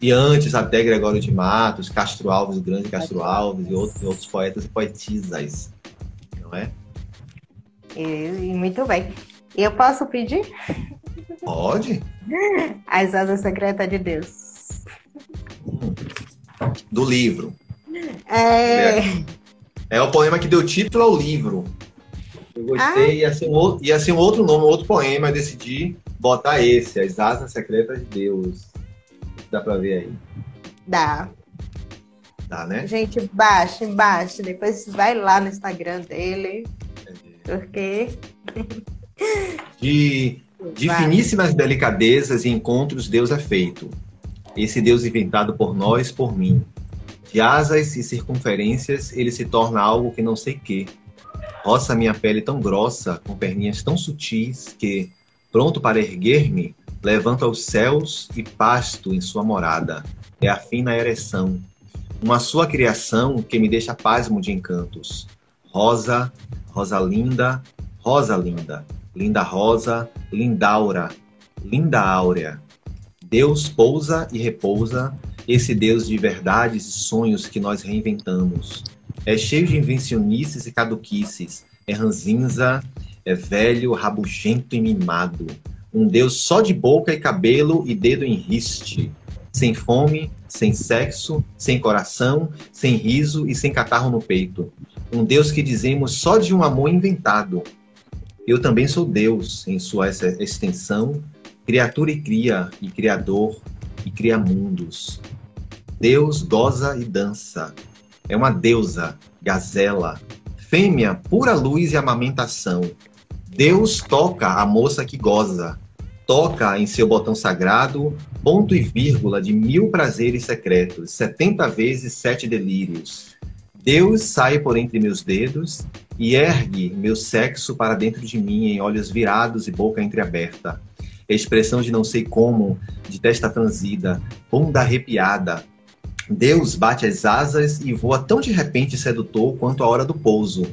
E antes até Gregório de Matos, Castro Alves, o grande Castro Alves e outros, outros poetas e poetisas, não é? E, muito bem. Eu posso pedir? Pode. As asas secretas de Deus. Do livro. É... É o poema que deu título ao livro. Eu gostei, ah. ia, ser um outro, ia ser um outro nome, um outro poema, eu decidi botar esse, As Asas Secretas de Deus. Dá pra ver aí? Dá. Dá, né? Gente, baixe, baixe. Depois vai lá no Instagram dele. Porque. De, de finíssimas delicadezas e encontros, Deus é feito. Esse Deus inventado por nós, por mim de asas e circunferências, ele se torna algo que não sei que. Roça minha pele tão grossa, com perninhas tão sutis, que, pronto para erguer-me, levanto aos céus e pasto em sua morada. É a fina ereção. Uma sua criação que me deixa pasmo de encantos. Rosa, rosa linda, rosa linda, linda rosa, lindaura, linda áurea. Deus pousa e repousa esse Deus de verdades e sonhos que nós reinventamos. É cheio de invencionices e caduquices, é ranzinza, é velho, rabugento e mimado. Um Deus só de boca e cabelo e dedo em riste. Sem fome, sem sexo, sem coração, sem riso e sem catarro no peito. Um Deus que dizemos só de um amor inventado. Eu também sou Deus em sua extensão, criatura e cria, e criador, e cria mundos. Deus goza e dança. É uma deusa, gazela, fêmea, pura luz e amamentação. Deus toca a moça que goza, toca em seu botão sagrado ponto e vírgula de mil prazeres secretos, setenta vezes sete delírios. Deus sai por entre meus dedos e ergue meu sexo para dentro de mim em olhos virados e boca entreaberta. Expressão de não sei como, de testa franzida, bunda arrepiada. Deus bate as asas e voa tão de repente sedutor quanto a hora do pouso.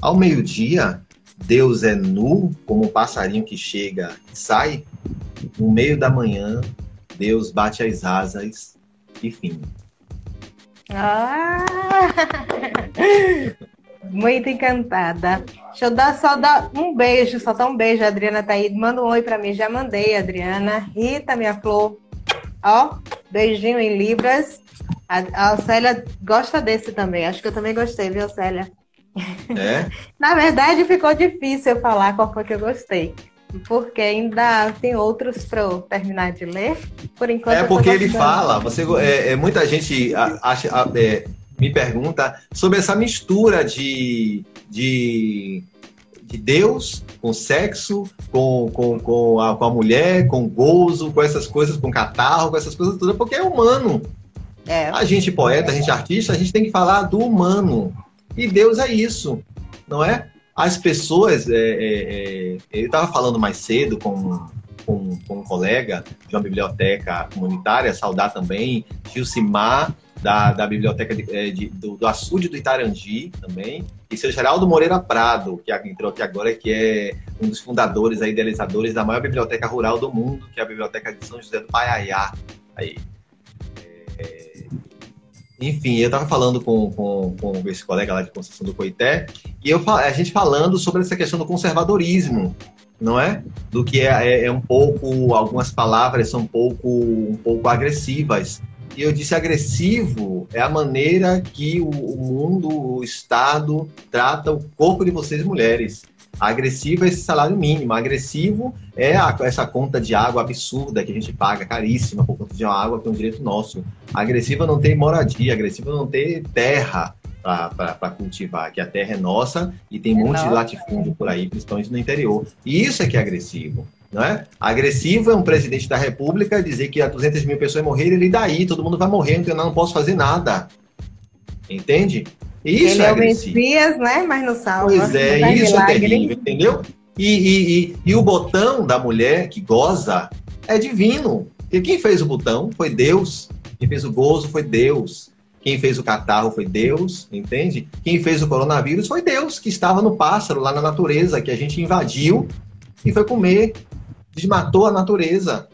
Ao meio-dia, Deus é nu como um passarinho que chega e sai. No meio da manhã, Deus bate as asas e fim. Ah! [laughs] Muito encantada. Deixa eu dar só dar um beijo, só dar um beijo. Adriana tá aí. Manda um oi para mim. Já mandei, Adriana. Rita, minha flor. Ó, beijinho em Libras. A, a Célia gosta desse também. Acho que eu também gostei, viu, Célia? É? [laughs] Na verdade, ficou difícil eu falar qual foi que eu gostei. Porque ainda tem outros para eu terminar de ler. Por enquanto. É porque ele fala, você, é, é, muita gente acha, é, me pergunta sobre essa mistura de, de, de Deus com sexo, com, com, com, a, com a mulher, com gozo, com essas coisas, com catarro, com essas coisas todas, porque é humano. É. A gente poeta, a gente artista, a gente tem que falar do humano. E Deus é isso, não é? As pessoas, é, é, é eu estava falando mais cedo com, com, com, um colega de uma biblioteca comunitária, saudar também, Gilcimar, da, da biblioteca de, é, de, do, do Açude do Itarandi também, e seu Geraldo Moreira Prado, que entrou aqui agora, que é um dos fundadores, aí, idealizadores da maior biblioteca rural do mundo, que é a Biblioteca de São José do Paiaiá. Aí. Enfim, eu estava falando com, com, com, esse colega lá de Conceição do Coité, e eu, a gente falando sobre essa questão do conservadorismo, não é? Do que é, é, é, um pouco, algumas palavras são um pouco, um pouco agressivas. E eu disse agressivo é a maneira que o, o mundo, o Estado trata o corpo de vocês mulheres. Agressivo é esse salário mínimo. Agressivo é a, essa conta de água absurda que a gente paga, caríssima, por conta de uma água que é um direito nosso. Agressiva não tem moradia, agressiva não tem terra para cultivar, que a terra é nossa e tem um monte de latifúndio por aí, principalmente no interior. E isso é que é agressivo. Não é? Agressivo é um presidente da república dizer que há 200 mil pessoas morreram, ele daí, todo mundo vai morrer, então eu não posso fazer nada. Entende? Isso Ele é, é o Messias, né? Mas não salva. Pois é, isso milagre. é terrível, entendeu? E, e, e, e, o botão da mulher que goza é divino. E quem fez o botão foi Deus. Quem fez o gozo foi Deus. Quem fez o catarro foi Deus, entende? Quem fez o coronavírus foi Deus, que estava no pássaro, lá na natureza, que a gente invadiu e foi comer. Desmatou a natureza.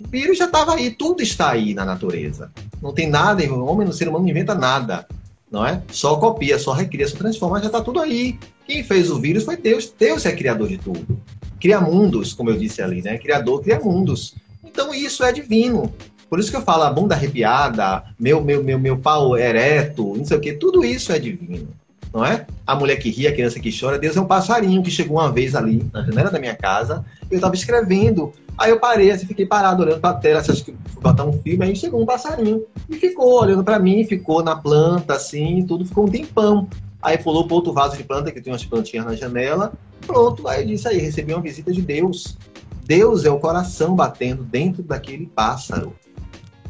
O vírus já estava aí, tudo está aí na natureza. Não tem nada, o homem, o ser humano não inventa nada não é? Só copia, só recria, só transforma, já está tudo aí. Quem fez o vírus foi Deus. Deus é criador de tudo. Cria mundos, como eu disse ali, né? Criador cria mundos. Então isso é divino. Por isso que eu falo a bunda arrepiada, meu, meu, meu, meu pau ereto, não sei o que, tudo isso é divino. Não é? A mulher que ri, a criança que chora, Deus é um passarinho que chegou uma vez ali na janela da minha casa. Eu estava escrevendo Aí eu parei, assim, fiquei parado olhando para a tela, acho que fui botar um filme, aí chegou um passarinho e ficou olhando para mim, ficou na planta, assim, tudo, ficou um tempão. Aí pulou para outro vaso de planta, que tem umas plantinhas na janela, pronto, aí eu disse aí, recebi uma visita de Deus. Deus é o coração batendo dentro daquele pássaro.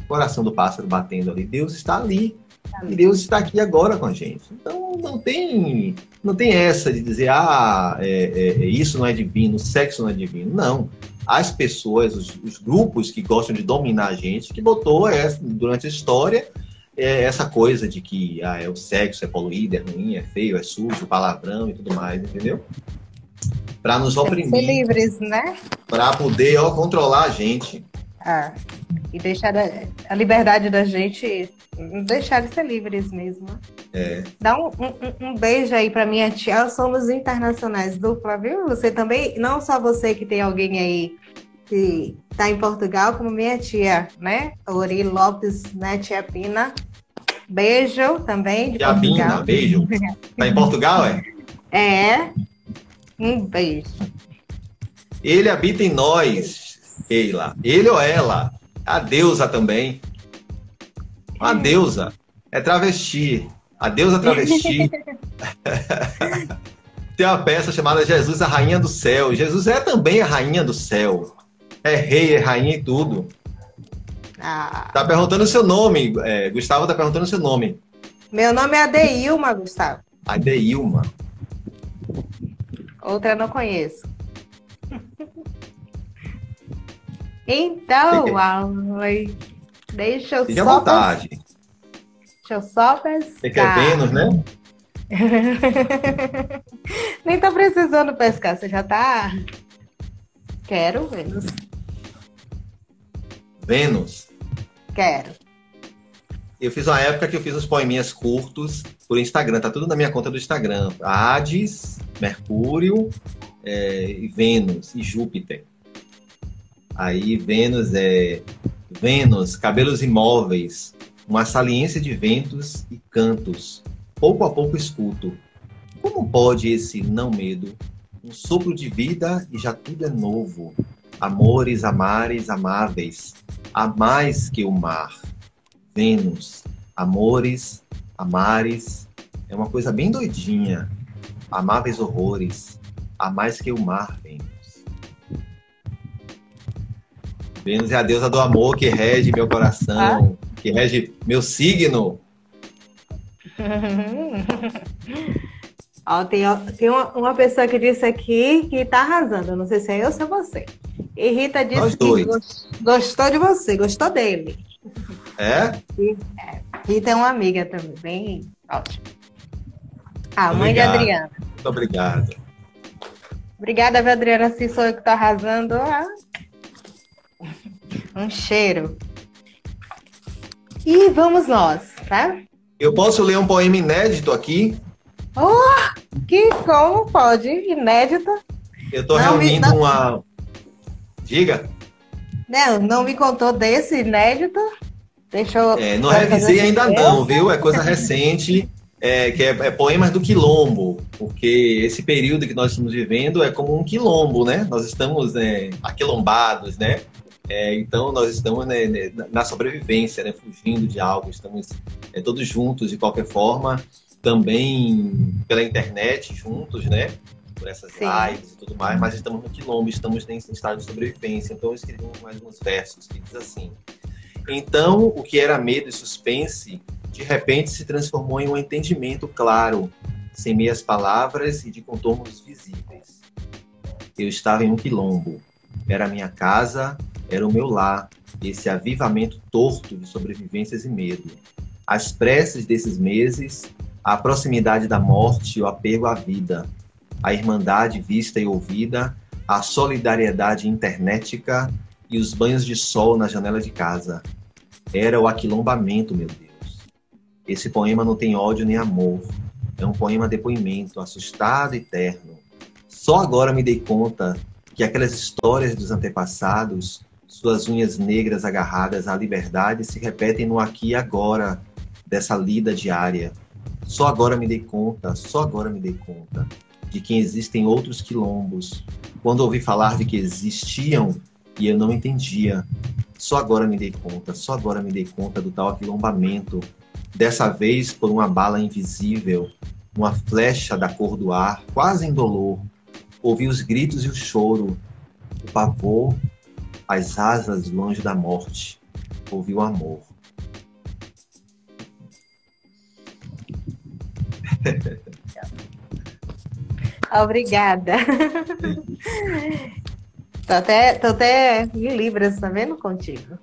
O coração do pássaro batendo ali, Deus está ali. E Deus está aqui agora com a gente. Então não tem, não tem essa de dizer, ah, é, é, isso não é divino, sexo não é divino. Não as pessoas, os, os, grupos que gostam de dominar a gente, que botou essa, durante a história é, essa coisa de que ah, é o sexo é poluído, é ruim, é feio, é sujo, palavrão e tudo mais, entendeu? Para nos oprimir. Ser livres, né? Para poder ó, controlar a gente. Ah, e deixar a, a liberdade da gente deixar de ser livres mesmo. É. Dá um, um, um beijo aí para minha tia. Somos internacionais dupla, viu? Você também, não só você que tem alguém aí que está em Portugal, como minha tia, né? Ori Lopes, né? Tia Pina. Beijo também de tia Portugal. Pina, beijo. Tá em Portugal, é? É. Um beijo. Ele habita em nós, Keila. Ele ou ela? A deusa também. Uma deusa. É travesti. A deusa travesti. [laughs] Tem uma peça chamada Jesus, a Rainha do Céu. Jesus é também a Rainha do Céu. É rei, é rainha e tudo. Ah, Tá perguntando o seu nome. é, Gustavo tá perguntando o seu nome. meu nome é Adeilma, Gustavo. Adeilma. Outra eu não conheço. Então, Fique- ai, deixa eu Fique à só vontade. Deixa eu só pensar. Você quer Vênus, né? [laughs] Nem tô precisando pescar, você já tá. Quero, Vênus. Vênus. Quero. Eu fiz uma época que eu fiz uns poeminhas curtos por Instagram. Tá tudo na minha conta do Instagram. Hades, Mercúrio, é, e Vênus e Júpiter. Aí Vênus é Vênus, cabelos imóveis, uma saliência de ventos e cantos. Pouco a pouco escuto. Como pode esse não medo? Um sopro de vida e já tudo é novo. Amores, amares, amáveis. Há mais que o mar. Vênus, amores, amares. É uma coisa bem doidinha. Amáveis horrores. Há mais que o mar, Vênus. Vênus é a deusa do amor que rege meu coração, que rege meu signo. [laughs] Ó, tem tem uma, uma pessoa que disse aqui que tá arrasando. Não sei se é eu ou se é você. E Rita disse Nós que gostou de você, gostou dele. É? Rita é uma amiga também, bem ótimo. A mãe de. Adriana. Muito obrigado. Obrigada, Adriana. Se sou eu que tô arrasando. ah. Um cheiro. E vamos nós, tá? Eu posso ler um poema inédito aqui? Que como pode? Inédito. Eu estou Não, me- reunindo não. uma. Diga. Não, não me contou desse inédito. Deixa eu. É, não revisei ainda não, viu? É coisa [laughs] recente, é, que é, é poemas do quilombo, porque esse período que nós estamos vivendo é como um quilombo, né? Nós estamos né, aquilombados, né? É, então nós estamos né, né, na sobrevivência, né? Fugindo de algo, estamos é, todos juntos de qualquer forma, também pela internet juntos, né? Por essas Sim. lives e tudo mais, mas estamos no quilombo, estamos em estado de sobrevivência. Então eu escrevi mais uns versos que diz assim. Então, o que era medo e suspense, de repente se transformou em um entendimento claro, sem meias palavras e de contornos visíveis. Eu estava em um quilombo. Era a minha casa, era o meu lar, esse avivamento torto de sobrevivências e medo. As preces desses meses, a proximidade da morte o apego à vida, a irmandade vista e ouvida, a solidariedade internética e os banhos de sol na janela de casa. Era o aquilombamento, meu Deus. Esse poema não tem ódio nem amor. É um poema depoimento, assustado e terno. Só agora me dei conta que aquelas histórias dos antepassados, suas unhas negras agarradas à liberdade, se repetem no aqui e agora dessa lida diária. Só agora me dei conta, só agora me dei conta de que existem outros quilombos. Quando ouvi falar de que existiam e eu não entendia, só agora me dei conta, só agora me dei conta do tal aquilombamento. Dessa vez por uma bala invisível, uma flecha da cor do ar, quase indolor. Ouvi os gritos e o choro, o pavor, as asas do anjo da morte. Ouvi o amor. [laughs] Obrigada. [laughs] tô, até, tô até em Libras, tá vendo contigo?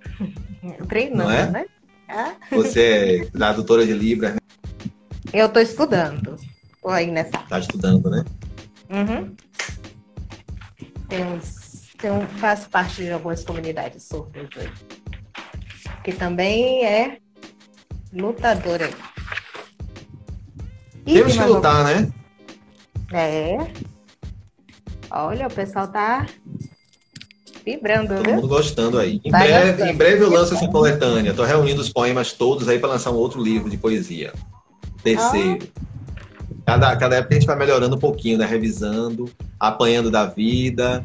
Treinando, é? né? Ah, Você é tradutora de Libras, né? Eu tô estudando. Tô aí nessa. Tá estudando, né? Uhum. Tem uns eu faço parte de algumas comunidades surdas aí. Que também é lutadora. Temos que lutar, né? É. Olha, o pessoal tá vibrando, Todo viu? mundo gostando aí. Em, Tá breve, gostando. em breve eu lanço essa coletânea. Estou reunindo os poemas todos aí para lançar um outro livro de poesia. Terceiro. Cada, cada época a gente vai melhorando um pouquinho, né? Revisando, apanhando da vida.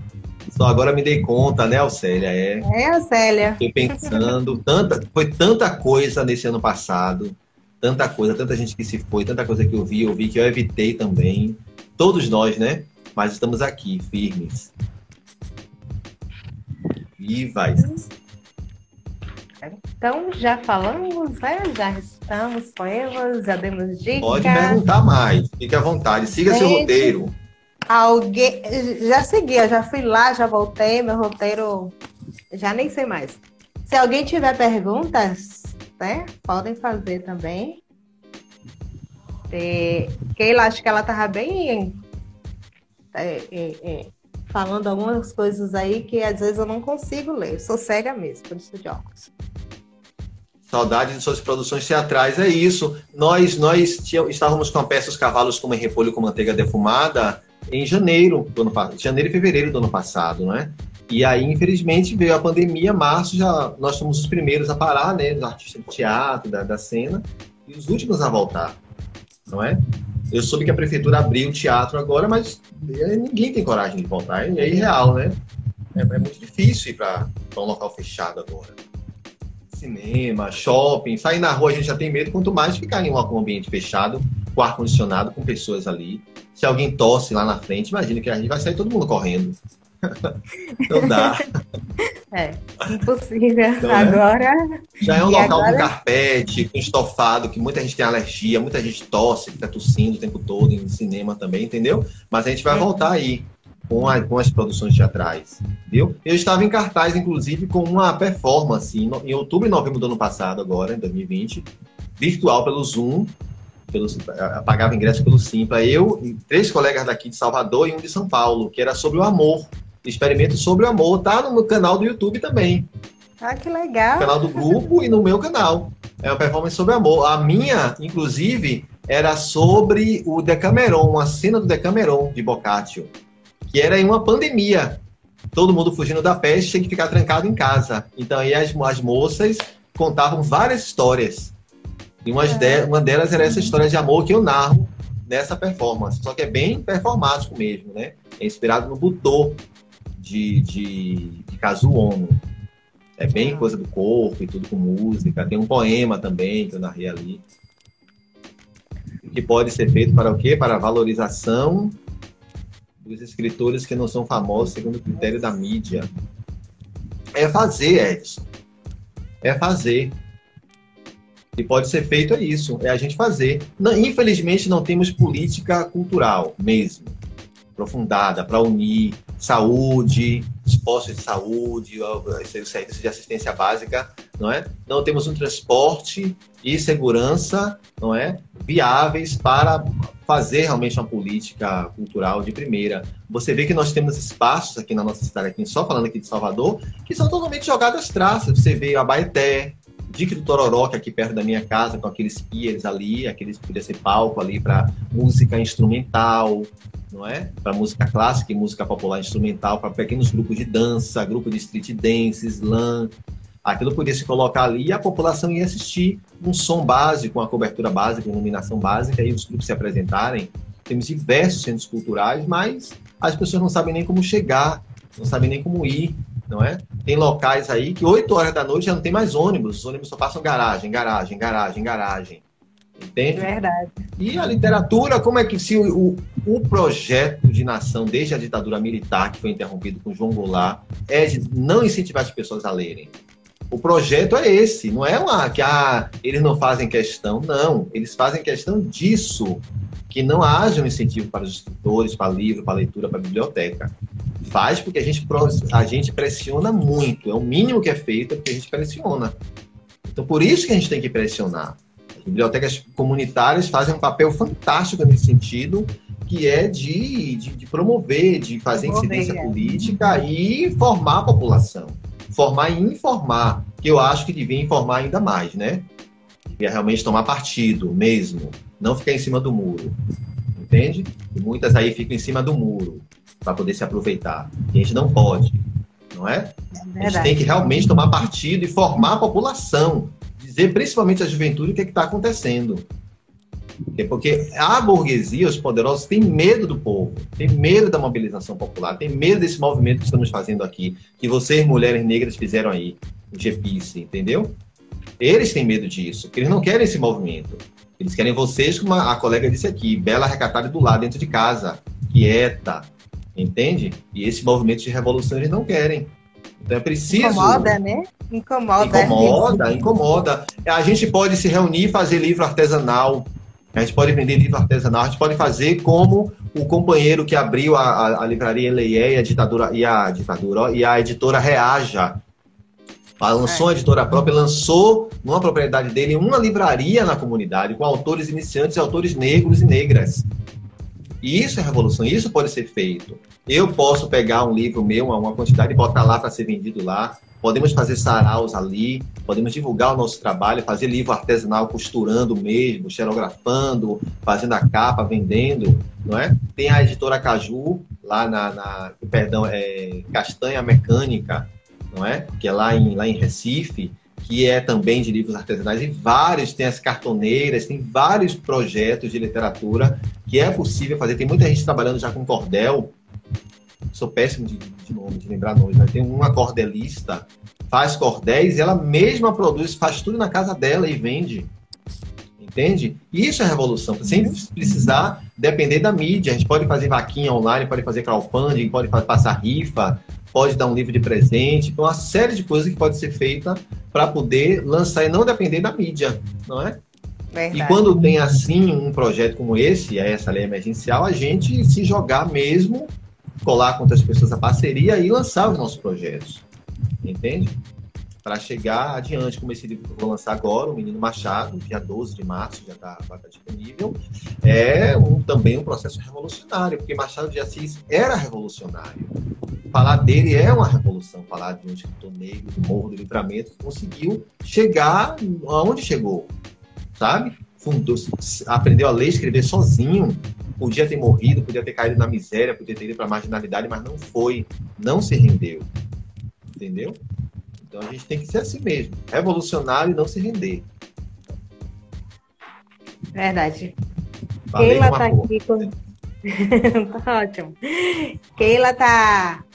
Só agora me dei conta, né, Alcélia? É. É a Célia. Fiquei pensando, tanta, foi tanta coisa nesse ano passado, tanta coisa, tanta gente que se foi, tanta coisa que eu vi, eu vi que eu evitei também. Todos nós, né? Mas estamos aqui, firmes. Vivas. Então, já falamos, né? Já estamos poemas, já demos dicas. Pode perguntar mais, fique à vontade, siga seu Gente. roteiro. Alguém. Já segui, eu já fui lá, já voltei, meu roteiro. Já nem sei mais. Se alguém tiver perguntas, né? Podem fazer também. É, Keila, acho que ela tava bem. é, é, é, falando algumas coisas aí que às vezes eu não consigo ler. Eu sou cega mesmo, por isso de óculos. Saudade de suas produções teatrais, é isso. Nós nós tinha- estávamos com a peça Os Cavalos Comem Repolho com Manteiga Defumada em janeiro do ano janeiro e fevereiro do ano passado, né? E aí, infelizmente, veio a pandemia, março, já nós fomos os primeiros a parar, né? Os artistas de teatro, da, da cena, e os últimos a voltar, não é? Eu soube que a prefeitura abriu o teatro agora, mas eh, ninguém tem coragem de voltar, é, é irreal, né? É, é muito difícil ir para um local fechado agora cinema, shopping, sair na rua a gente já tem medo, quanto mais ficar em um ambiente fechado, com ar-condicionado, com pessoas ali. Se alguém tosse lá na frente, imagina que a gente vai sair todo mundo correndo. [laughs] Não dá. [laughs] É, impossível. É? Agora. Já é um E local agora? com carpete, com estofado, que muita gente tem alergia, muita gente tosse, fica tossindo o tempo todo, em cinema também, entendeu? Mas a gente vai Uhum. voltar aí com, a- com as produções teatrais, viu? Eu estava em cartaz, inclusive, com uma performance em, no- em outubro e novembro do ano passado, agora, em 2020, virtual pelo Zoom, pelo, eh, pagava ingresso pelo Simpla, eu e três colegas daqui de Salvador e um de São Paulo, que era sobre o amor, experimento sobre o amor, tá no meu canal do YouTube também Ah, que no legal. canal do grupo e no meu canal. É uma performance sobre amor. A minha, inclusive, era sobre o Decameron, uma cena do Decameron de Boccaccio, que era em uma pandemia. Todo mundo fugindo da peste, tinha que ficar trancado em casa. Então aí as, as moças contavam várias histórias. E umas de- uma delas era essa história de amor que eu narro nessa performance. Só que é bem performático mesmo, né? É inspirado no Butô de, de, de Kazuo Ono. É bem coisa do corpo e tudo com música. Tem um poema também que eu narrei ali. Que pode ser feito para o quê? Para a valorização dos escritores que não são famosos segundo o critério da mídia. É fazer, Edson. É fazer. E pode ser feito é isso, é a gente fazer. Infelizmente não temos política cultural mesmo, aprofundada, para unir saúde, os postos de saúde, o serviço de assistência básica, não é? Não temos um transporte e segurança, não é? Viáveis para fazer realmente uma política cultural de primeira. Você vê que nós temos espaços aqui na nossa cidade, aqui, só falando aqui de Salvador, que são totalmente jogadas traças. Você vê a Baeté, Dique do Tororó, que é aqui perto da minha casa, com aqueles piers ali, aqueles podia ser palco ali para música instrumental, não é? Para música clássica e música popular instrumental, para pequenos grupos de dança, grupo de street dance, slam. Aquilo podia se colocar ali e a população ia assistir um som básico, uma cobertura básica, uma iluminação básica, e os grupos se apresentarem. Temos diversos centros culturais, mas as pessoas não sabem nem como chegar, não sabem nem como ir, não é? Tem locais aí que 8 horas da noite já não tem mais ônibus, os ônibus só passam garagem, garagem, garagem, garagem. Entende? Verdade. E a literatura, como é que se o, o, projeto de nação, desde a ditadura militar, que foi interrompido com João Goulart, é de não incentivar as pessoas a lerem. O projeto é esse, não é uma que ah, eles não fazem questão, não. Eles fazem questão disso, que não haja um incentivo para os escritores, para livro, para leitura, para biblioteca. Faz porque a gente, a gente pressiona muito, é o mínimo que é feito, é porque a gente pressiona. Então, por isso que a gente tem que pressionar. As bibliotecas comunitárias fazem um papel fantástico nesse sentido, que é de, de, de promover, de fazer promover, incidência é. política e formar a população. Formar e informar, que eu acho que devia informar ainda mais, né? Devia realmente tomar partido mesmo, não ficar em cima do muro. Entende? E muitas aí ficam em cima do muro para poder se aproveitar. E a gente não pode, não é? é a gente tem que realmente tomar partido e formar a população, dizer principalmente a juventude o que é está acontecendo. Porque a burguesia, os poderosos, têm medo do povo, têm medo da mobilização popular, têm medo desse movimento que estamos fazendo aqui, que vocês, mulheres negras, fizeram aí, o GPIC, entendeu? Eles têm medo disso, porque eles não querem esse movimento. Eles querem vocês, como a colega disse aqui, bela, recatada do lado, dentro de casa, quieta, entende? E esse movimento de revolução eles não querem. Então é preciso. Incomoda, né? Incomoda. Incomoda, incomoda. A gente pode se reunir e fazer livro artesanal. A gente pode vender livro artesanal. A gente pode fazer como o companheiro que abriu a, a, a livraria Eleia e a ditadura e a ditadura e a editora Reaja. Ela lançou é. a editora própria, lançou numa propriedade dele uma livraria na comunidade com autores iniciantes e autores negros e negras. E isso é revolução, isso pode ser feito. Eu posso pegar um livro meu, uma quantidade, e botar lá para ser vendido lá. Podemos fazer saraus ali, podemos divulgar o nosso trabalho, fazer livro artesanal costurando mesmo, xerografando, fazendo a capa, vendendo, não é? Tem a editora Caju, lá na, na perdão, é Castanha Mecânica, não é? Que é lá em, lá em Recife, que é também de livros artesanais, e vários, tem as cartoneiras, tem vários projetos de literatura que é possível fazer. Tem muita gente trabalhando já com cordel. Sou péssimo de, de nome, de lembrar nomes, mas tem uma cordelista, faz cordéis, e ela mesma produz, faz tudo na casa dela e vende. Entende? Isso é revolução, sem precisar depender da mídia. A gente pode fazer vaquinha online, pode fazer crowdfunding, pode passar rifa, pode dar um livro de presente, uma série de coisas que pode ser feita para poder lançar e não depender da mídia, não é? Verdade. E quando tem assim um projeto como esse, essa lei emergencial, a gente se jogar mesmo, colar com outras pessoas a parceria e lançar os nossos projetos. Entende? Para chegar adiante, como esse livro que eu vou lançar agora, O Menino Machado, dia 12 de março, já está tá disponível, é um, também um processo revolucionário, porque Machado de Assis era revolucionário falar dele é uma revolução, falar de um escritor negro do Morro do Livramento que conseguiu chegar aonde chegou, sabe? Fundou, aprendeu a ler e escrever sozinho, podia ter morrido, podia ter caído na miséria, podia ter ido para a marginalidade, mas não foi, não se rendeu, entendeu? Então a gente tem que ser assim mesmo, revolucionário e não se render. Verdade. Keila tá aqui com... [laughs] tá ótimo. Keila tá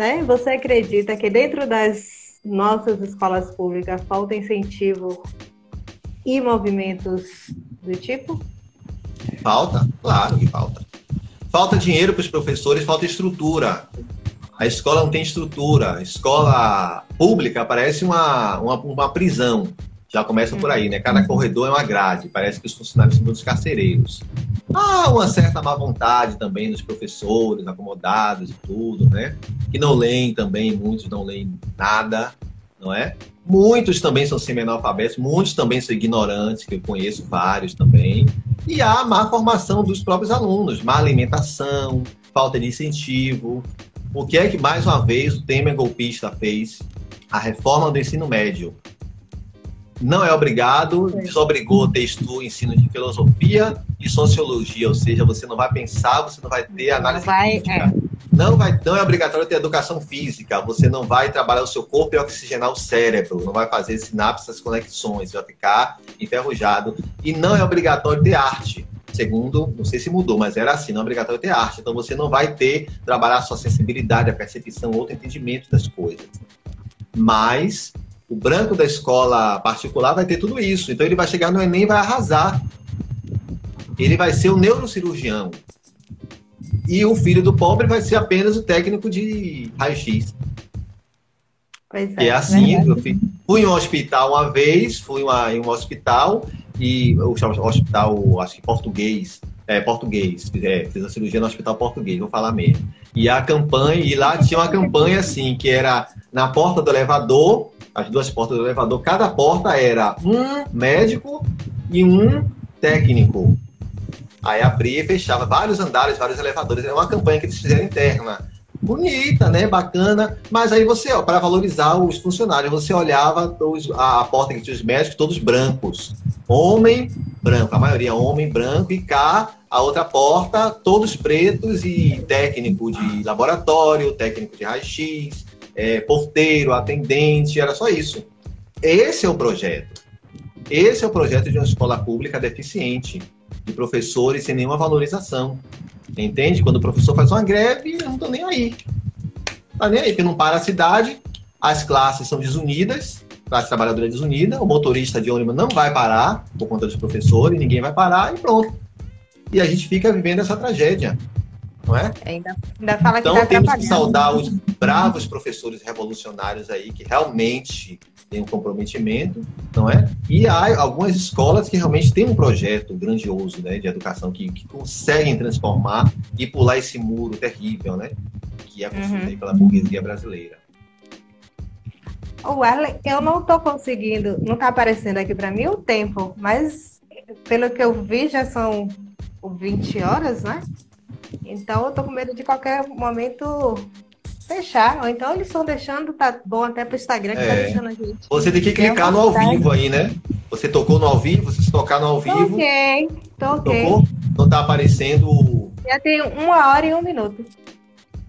né? Você acredita que dentro das nossas escolas públicas falta incentivo e movimentos do tipo? Falta, claro que falta. Falta dinheiro para os professores, falta estrutura. A escola não tem estrutura. A escola pública parece uma, uma, uma prisão. Já começa por aí, né? Cada corredor é uma grade. Parece que os funcionários são todos carcereiros. Há uma certa má vontade também dos professores, acomodados e tudo, né? Que não leem também, muitos não leem nada, não é? Muitos também são semi-analfabetos, muitos também são ignorantes, que eu conheço vários também. E há má formação dos próprios alunos, má alimentação, falta de incentivo. O que é que, mais uma vez, o Temer golpista fez? A reforma do ensino médio não é obrigado, desobrigou o texto ensino de filosofia e sociologia, ou seja, você não vai pensar, você não vai ter análise não vai. É. Não, vai, não é obrigatório ter educação física, você não vai trabalhar o seu corpo e oxigenar o cérebro, não vai fazer sinapses, conexões, vai ficar enferrujado. E não é obrigatório ter arte. Segundo, não sei se mudou, mas era assim, não é obrigatório ter arte. Então você não vai ter, trabalhar a sua sensibilidade, a percepção, outro entendimento das coisas. Mas o branco da escola particular vai ter tudo isso. Então ele vai chegar no Enem e vai arrasar. Ele vai ser o neurocirurgião. E o filho do pobre vai ser apenas o técnico de raio-x. Pois é, é assim, eu fui, fui em um hospital uma vez, fui uma, em um hospital, e o hospital, acho que português, é, português, é, a cirurgia no hospital português, vou falar mesmo. E a campanha, e lá tinha uma campanha assim, que era na porta do elevador, as duas portas do elevador, cada porta era um médico e um técnico. Aí abria e fechava vários andares, vários elevadores. É uma campanha que eles fizeram interna. Bonita, né? Bacana. Mas aí você, para valorizar os funcionários, você olhava os, a, a, porta que tinha os médicos, todos brancos. Homem branco, a maioria homem branco, e cá a outra porta, todos pretos e técnico de laboratório, técnico de raio-x, é, porteiro, atendente, era só isso. Esse é o projeto. Esse é o projeto de uma escola pública deficiente de professores sem nenhuma valorização. Entende? Quando o professor faz uma greve, eu não estou nem aí. Tá nem aí, porque não para a cidade, as classes são desunidas, classe trabalhadora desunida, o motorista de ônibus não vai parar por conta dos professores, ninguém vai parar e pronto. E a gente fica vivendo essa tragédia. Não é? Ainda, ainda fala então que tá temos que saudar os bravos professores revolucionários aí que realmente tem um comprometimento, não é? E há algumas escolas que realmente têm um projeto grandioso, né, de educação que, que conseguem transformar e pular esse muro terrível, né, que é construído uhum. pela burguesia brasileira. O Arlen, eu não estou conseguindo, não está aparecendo aqui para mim o tempo, mas pelo que eu vi já são 20 horas, né? Então eu tô com medo de qualquer momento fechar. Ou então eles estão deixando, tá bom até pro Instagram que tá é. tá deixando a gente. Você tem que clicar no ao vivo aí, né? Você tocou no ao vivo, você se tocar no ao vivo. Ok, toquei. Tocou? Então tá aparecendo. Já tem uma hora e um minuto.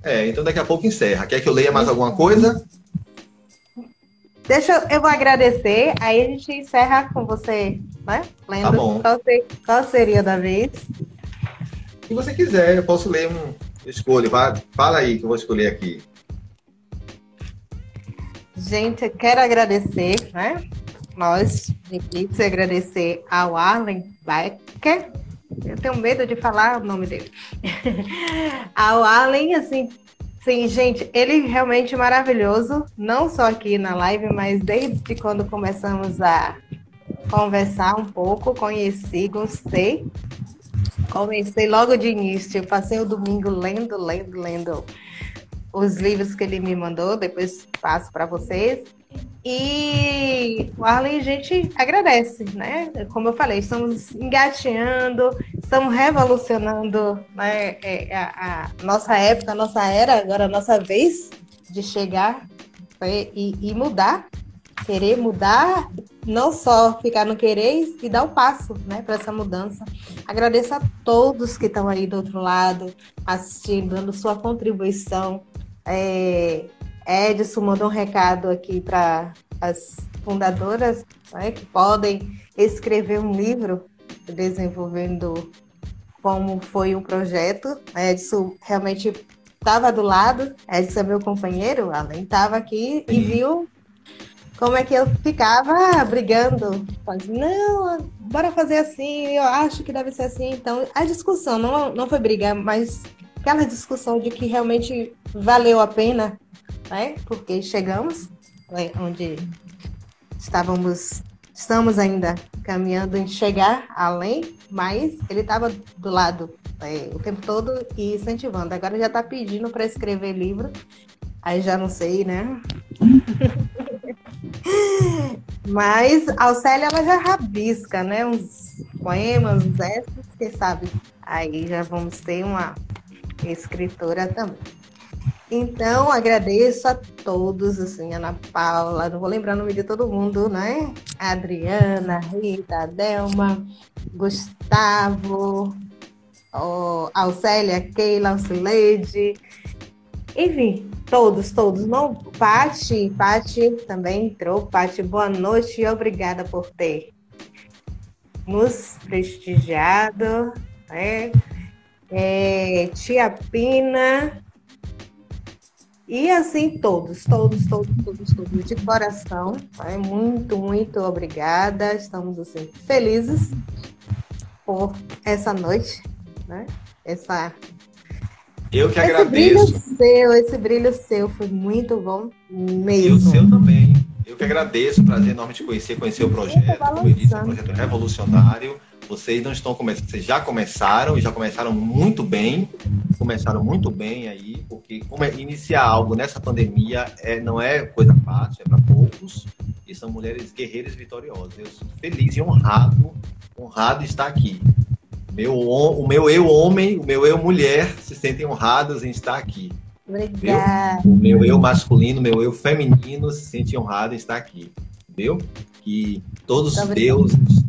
É, então daqui a pouco encerra. Quer que eu leia mais alguma coisa? Deixa eu vou agradecer, aí a gente encerra com você, né? Lendo tá bom. Qual, qual seria da vez. Se você quiser, eu posso ler um. Escolha, fala aí que eu vou escolher aqui. Gente, eu quero agradecer, né? Nós, de agradecer ao Arlen Becker. Eu tenho medo de falar o nome dele. [laughs] ao Arlen, assim, sim, gente, ele realmente maravilhoso, não só aqui na live, mas desde quando começamos a conversar um pouco, conheci, gostei. Comecei logo de início, passei o domingo lendo, lendo, lendo os livros que ele me mandou, depois passo para vocês. E o Arlen, a gente agradece, né? Como eu falei, estamos engateando, estamos revolucionando né, é, a, a, nossa época, a nossa era, agora a nossa vez de chegar né, e, e mudar, querer mudar, não só ficar no querer e dar o um passo né, para essa mudança. Agradeço a todos que estão aí do outro lado, assistindo, dando sua contribuição. É, Edson mandou um recado aqui para as fundadoras né, que podem escrever um livro desenvolvendo como foi o projeto. Edson realmente estava do lado, Edson é meu companheiro, além estava aqui e viu como é que eu ficava brigando. Não, bora fazer assim, eu acho que deve ser assim. Então, a discussão não, não foi briga, mas aquela discussão de que realmente valeu a pena, né? Porque chegamos né, onde estávamos, estamos ainda caminhando em chegar além, mas ele estava do lado é, o tempo todo e incentivando. Agora já está pedindo para escrever livro, aí já não sei, né? [laughs] Mas a Célia ela já rabisca, né? Uns poemas, uns versos, quem sabe aí já vamos ter uma escritora também. Então, agradeço a todos, assim, Ana Paula, não vou lembrar o nome de todo mundo, né? Adriana, Rita, Delma, Gustavo, oh, Alcélia, Keila, Alcileide, enfim, todos, todos. Não, Pati, Pati também entrou. Pati, boa noite e obrigada por ter nos prestigiado. Né? É, tia Pina. E assim, todos, todos, todos, todos, todos, de coração. Muito, muito obrigada. Estamos assim, felizes por essa noite, né? Essa eu que esse agradeço. Brilho seu, esse brilho seu foi muito bom mesmo. E o seu também. Eu que agradeço, prazer enorme te conhecer, conhecer o projeto. Como eu disse, é um projeto revolucionário. Vocês não estão começando, vocês já começaram e já começaram muito bem. Começaram muito bem aí, porque iniciar algo nessa pandemia é, não é coisa fácil, é para poucos. E são mulheres guerreiras vitoriosas. Eu sou feliz e honrado, honrado de estar aqui. Meu, o meu eu homem, o meu eu mulher se sentem honrados em estar aqui. Obrigada. Viu? O meu eu masculino, o meu eu feminino se sente honrado em estar aqui. Viu? Que todos os deuses,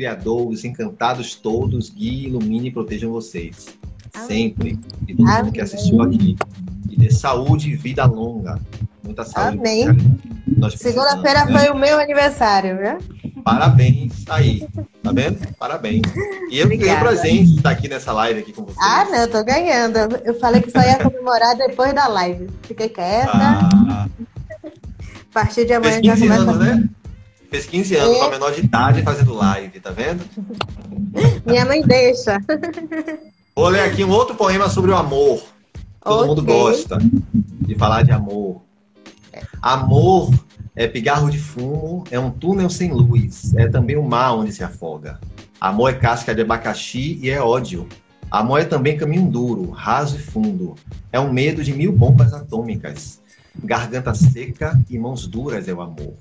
Criador, os encantados todos, guiem, ilumine e protejam vocês. Amém. Sempre. E todo mundo que assistiu aqui. E dê saúde e vida longa. Muita saúde. Amém. Segunda-feira né? foi o meu aniversário, viu? Parabéns, aí. Tá vendo? Parabéns. E eu ganhei presente estar aqui nessa live aqui com vocês. Ah, não, eu tô ganhando. Eu falei que só ia comemorar depois da live. Fiquei quieta. Ah. A partir de amanhã já começa. Anos, né? Fez 15 anos, com a menor de idade, fazendo live, tá vendo? [laughs] Minha mãe deixa. Vou ler aqui um outro poema sobre o amor. Todo okay. mundo gosta de falar de amor. Amor é pigarro de fumo, é um túnel sem luz, é também o mar onde se afoga. Amor é casca de abacaxi e é ódio. Amor é também caminho duro, raso e fundo. É um medo de mil bombas atômicas. Garganta seca e mãos duras é o amor.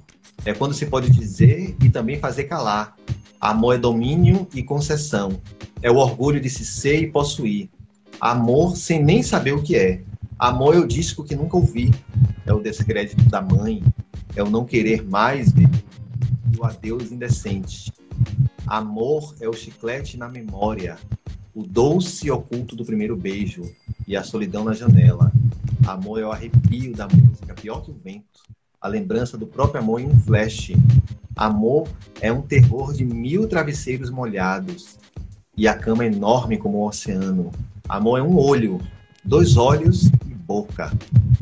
É quando se pode dizer e também fazer calar. Amor é domínio e concessão. É o orgulho de se ser e possuir. Amor sem nem saber o que é. Amor é o disco que nunca ouvi. É o descrédito da mãe. É o não querer mais ver. O adeus indecente. Amor é o chiclete na memória. O doce oculto do primeiro beijo. E a solidão na janela. Amor é o arrepio da música, pior que o vento. A lembrança do próprio amor em um flash. Amor é um terror de mil travesseiros molhados. E a cama enorme como um oceano. Amor é um olho, dois olhos boca.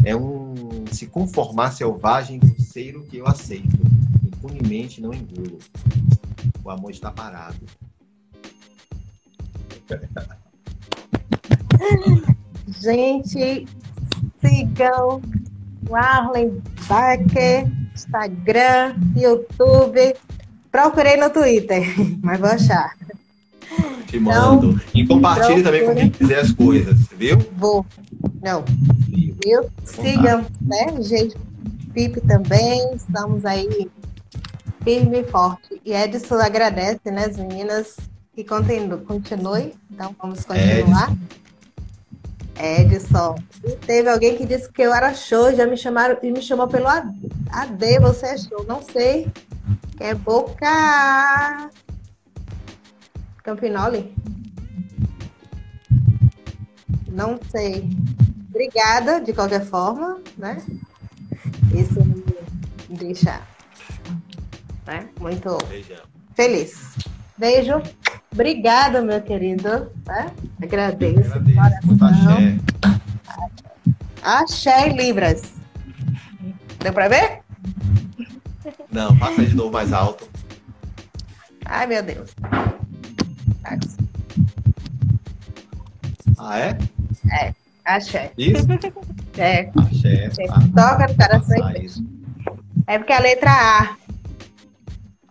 É um se conformar selvagem grosseiro que eu aceito. Impunemente não engulo. O amor está parado. [laughs] Gente, sigam o Arlen Barker, Instagram, YouTube. Procurei no Twitter, [laughs] mas vou achar. Te mando. Então, e compartilhe também com quem quiser as coisas, viu? Vou. Não. Viu? Sigam, né, gente? Pipe também. Estamos aí firme e forte. E Edson agradece, né, as meninas que continue. continue. Então vamos continuar. Edson. E teve alguém que disse que eu era show, já me chamaram e me chamou pelo AD, você é show. Não sei. Que é boca Campinoli? Não sei. Obrigada, de qualquer forma, né? Isso me deixa né? muito Beijão. feliz. Beijo. Obrigada, meu querido. Né? Agradeço. Agradeço. Axé. Axé Libras. Deu pra ver? Não, passa de novo mais alto. Ai, meu Deus. Ah, é? É, axé. Isso? É. Axé. Ah, Toca no coração ah. É porque a letra A.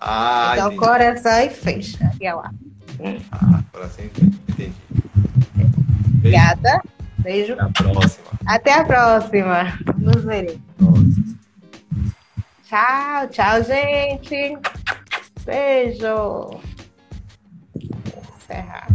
Ah, então, entendi. coração e fecha. Aqui é lá. Ah, coração e fecha. Entendi. Obrigada. Beijo. Até a próxima. Até a próxima. Nos veremos. Tchau, tchau, gente. Beijo. Encerrar.